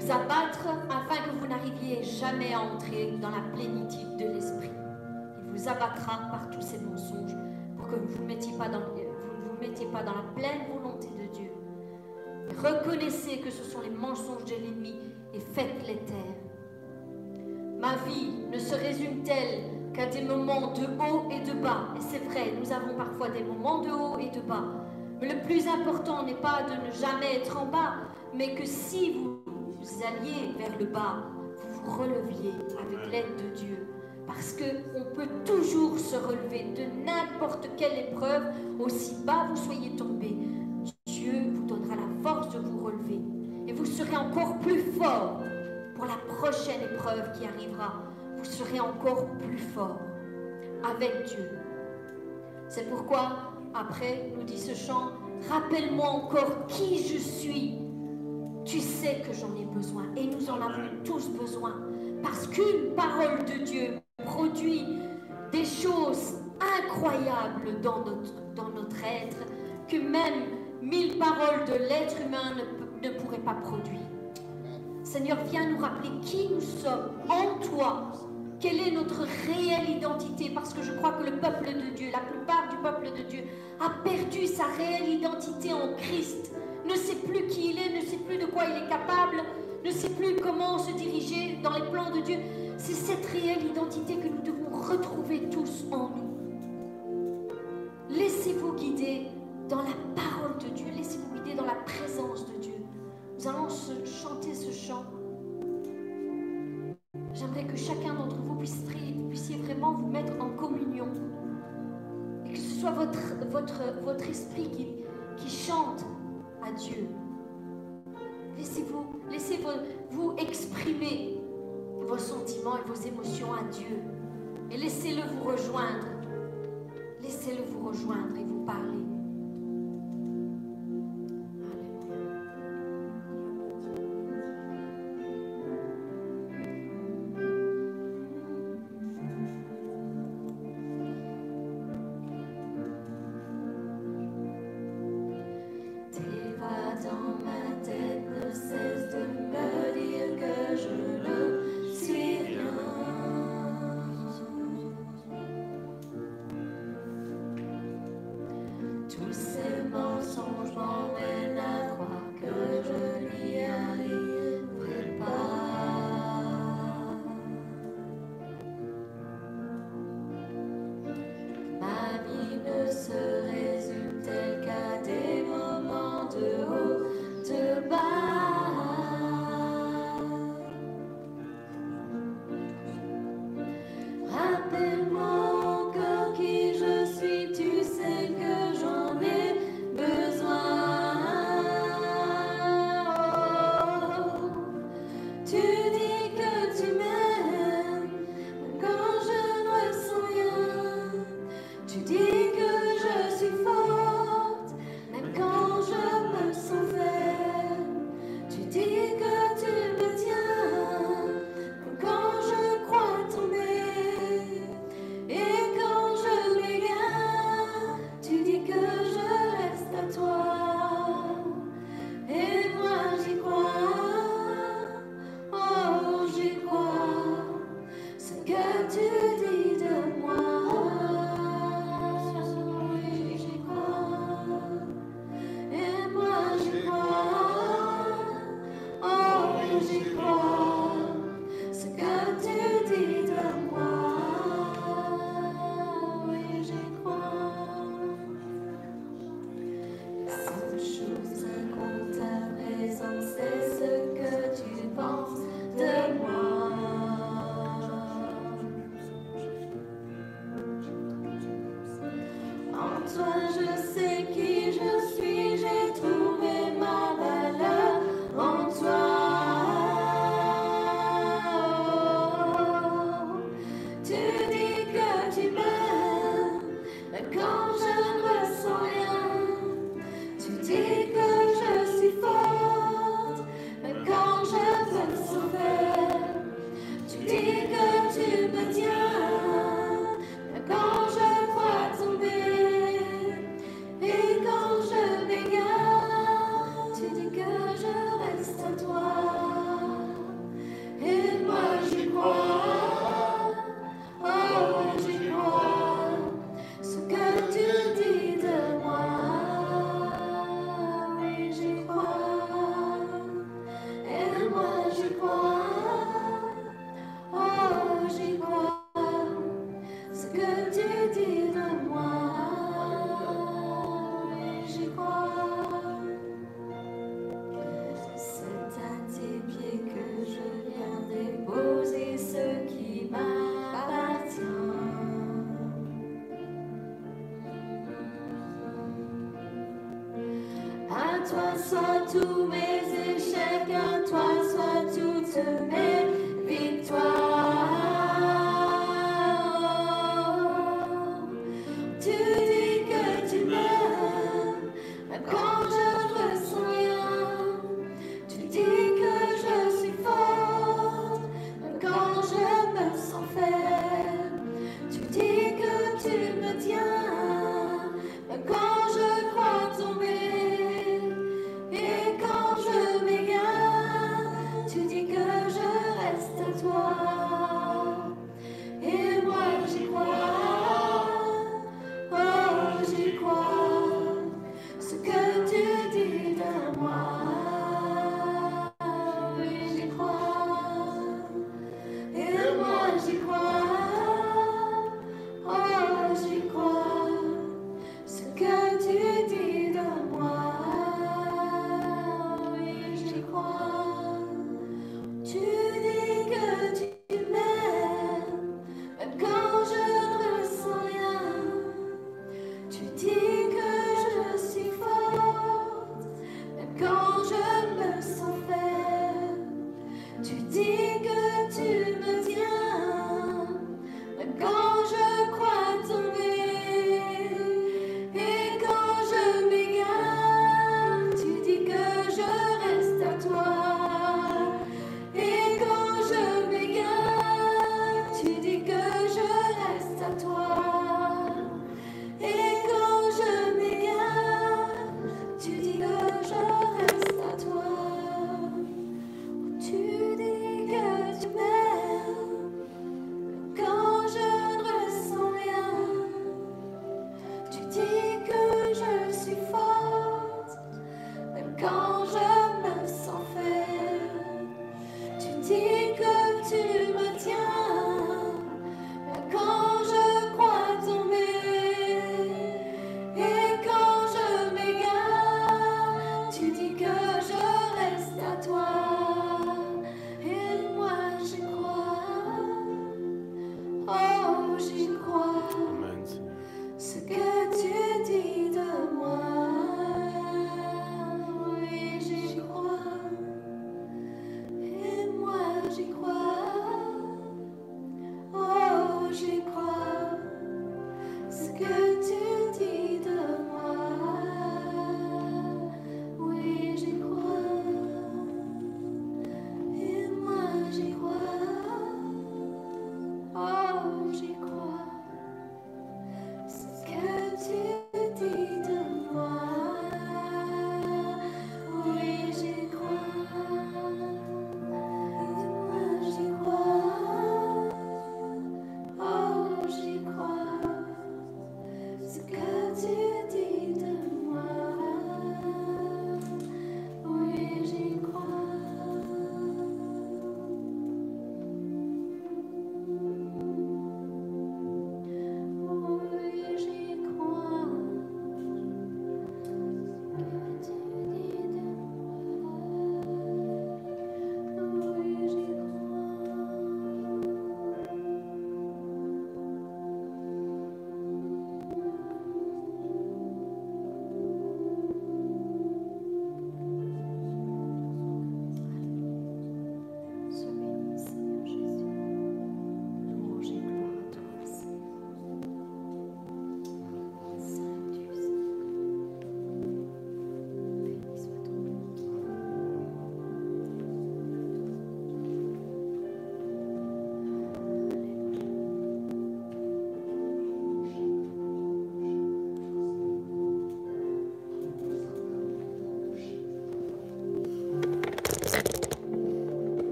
Vous, abattre afin que vous n'arriviez jamais à entrer dans la plénitude de l'esprit. Il vous abattra par tous ces mensonges pour que vous ne vous mettiez pas dans la pleine volonté de Dieu. Reconnaissez que ce sont les mensonges de l'ennemi et faites-les taire. Ma vie ne se résume-t-elle qu'à des moments de haut et de bas Et c'est vrai, nous avons parfois des moments de haut et de bas. Mais le plus important n'est pas de ne jamais être en bas, mais que si vous, vous alliez vers le bas, vous vous releviez avec l'aide de Dieu. Parce qu'on peut toujours se relever de n'importe quelle épreuve, aussi bas vous soyez tombé. Dieu vous donnera la force de vous relever. Et vous serez encore plus fort pour la prochaine épreuve qui arrivera. Vous serez encore plus fort avec Dieu. C'est pourquoi, après, nous dit ce chant, rappelle-moi encore qui je suis. Tu sais que j'en ai besoin et nous en avons tous besoin. Parce qu'une parole de Dieu produit des choses incroyables dans notre, être que même mille paroles de l'être humain ne pourraient pas produire. Seigneur, viens nous rappeler qui nous sommes en toi. Quelle est notre réelle identité? Parce que je crois que le peuple de Dieu, la plupart du peuple de Dieu, a perdu sa réelle identité en Christ. Ne sait plus qui il est, ne sait plus de quoi il est capable, ne sait plus comment se diriger dans les plans de Dieu. C'est cette réelle identité que nous devons retrouver tous en nous. Laissez-vous guider dans la parole de Dieu, laissez-vous guider dans la présence de Dieu. Nous allons chanter ce chant. J'aimerais que chacun d'entre vous puisse, puissiez vraiment vous mettre en communion. Et que ce soit votre, votre, votre esprit qui, qui chante à Dieu. Laissez-vous laissez vous, vous exprimer vos sentiments et vos émotions à Dieu. Et laissez-le vous rejoindre. Laissez-le vous rejoindre et vous parler.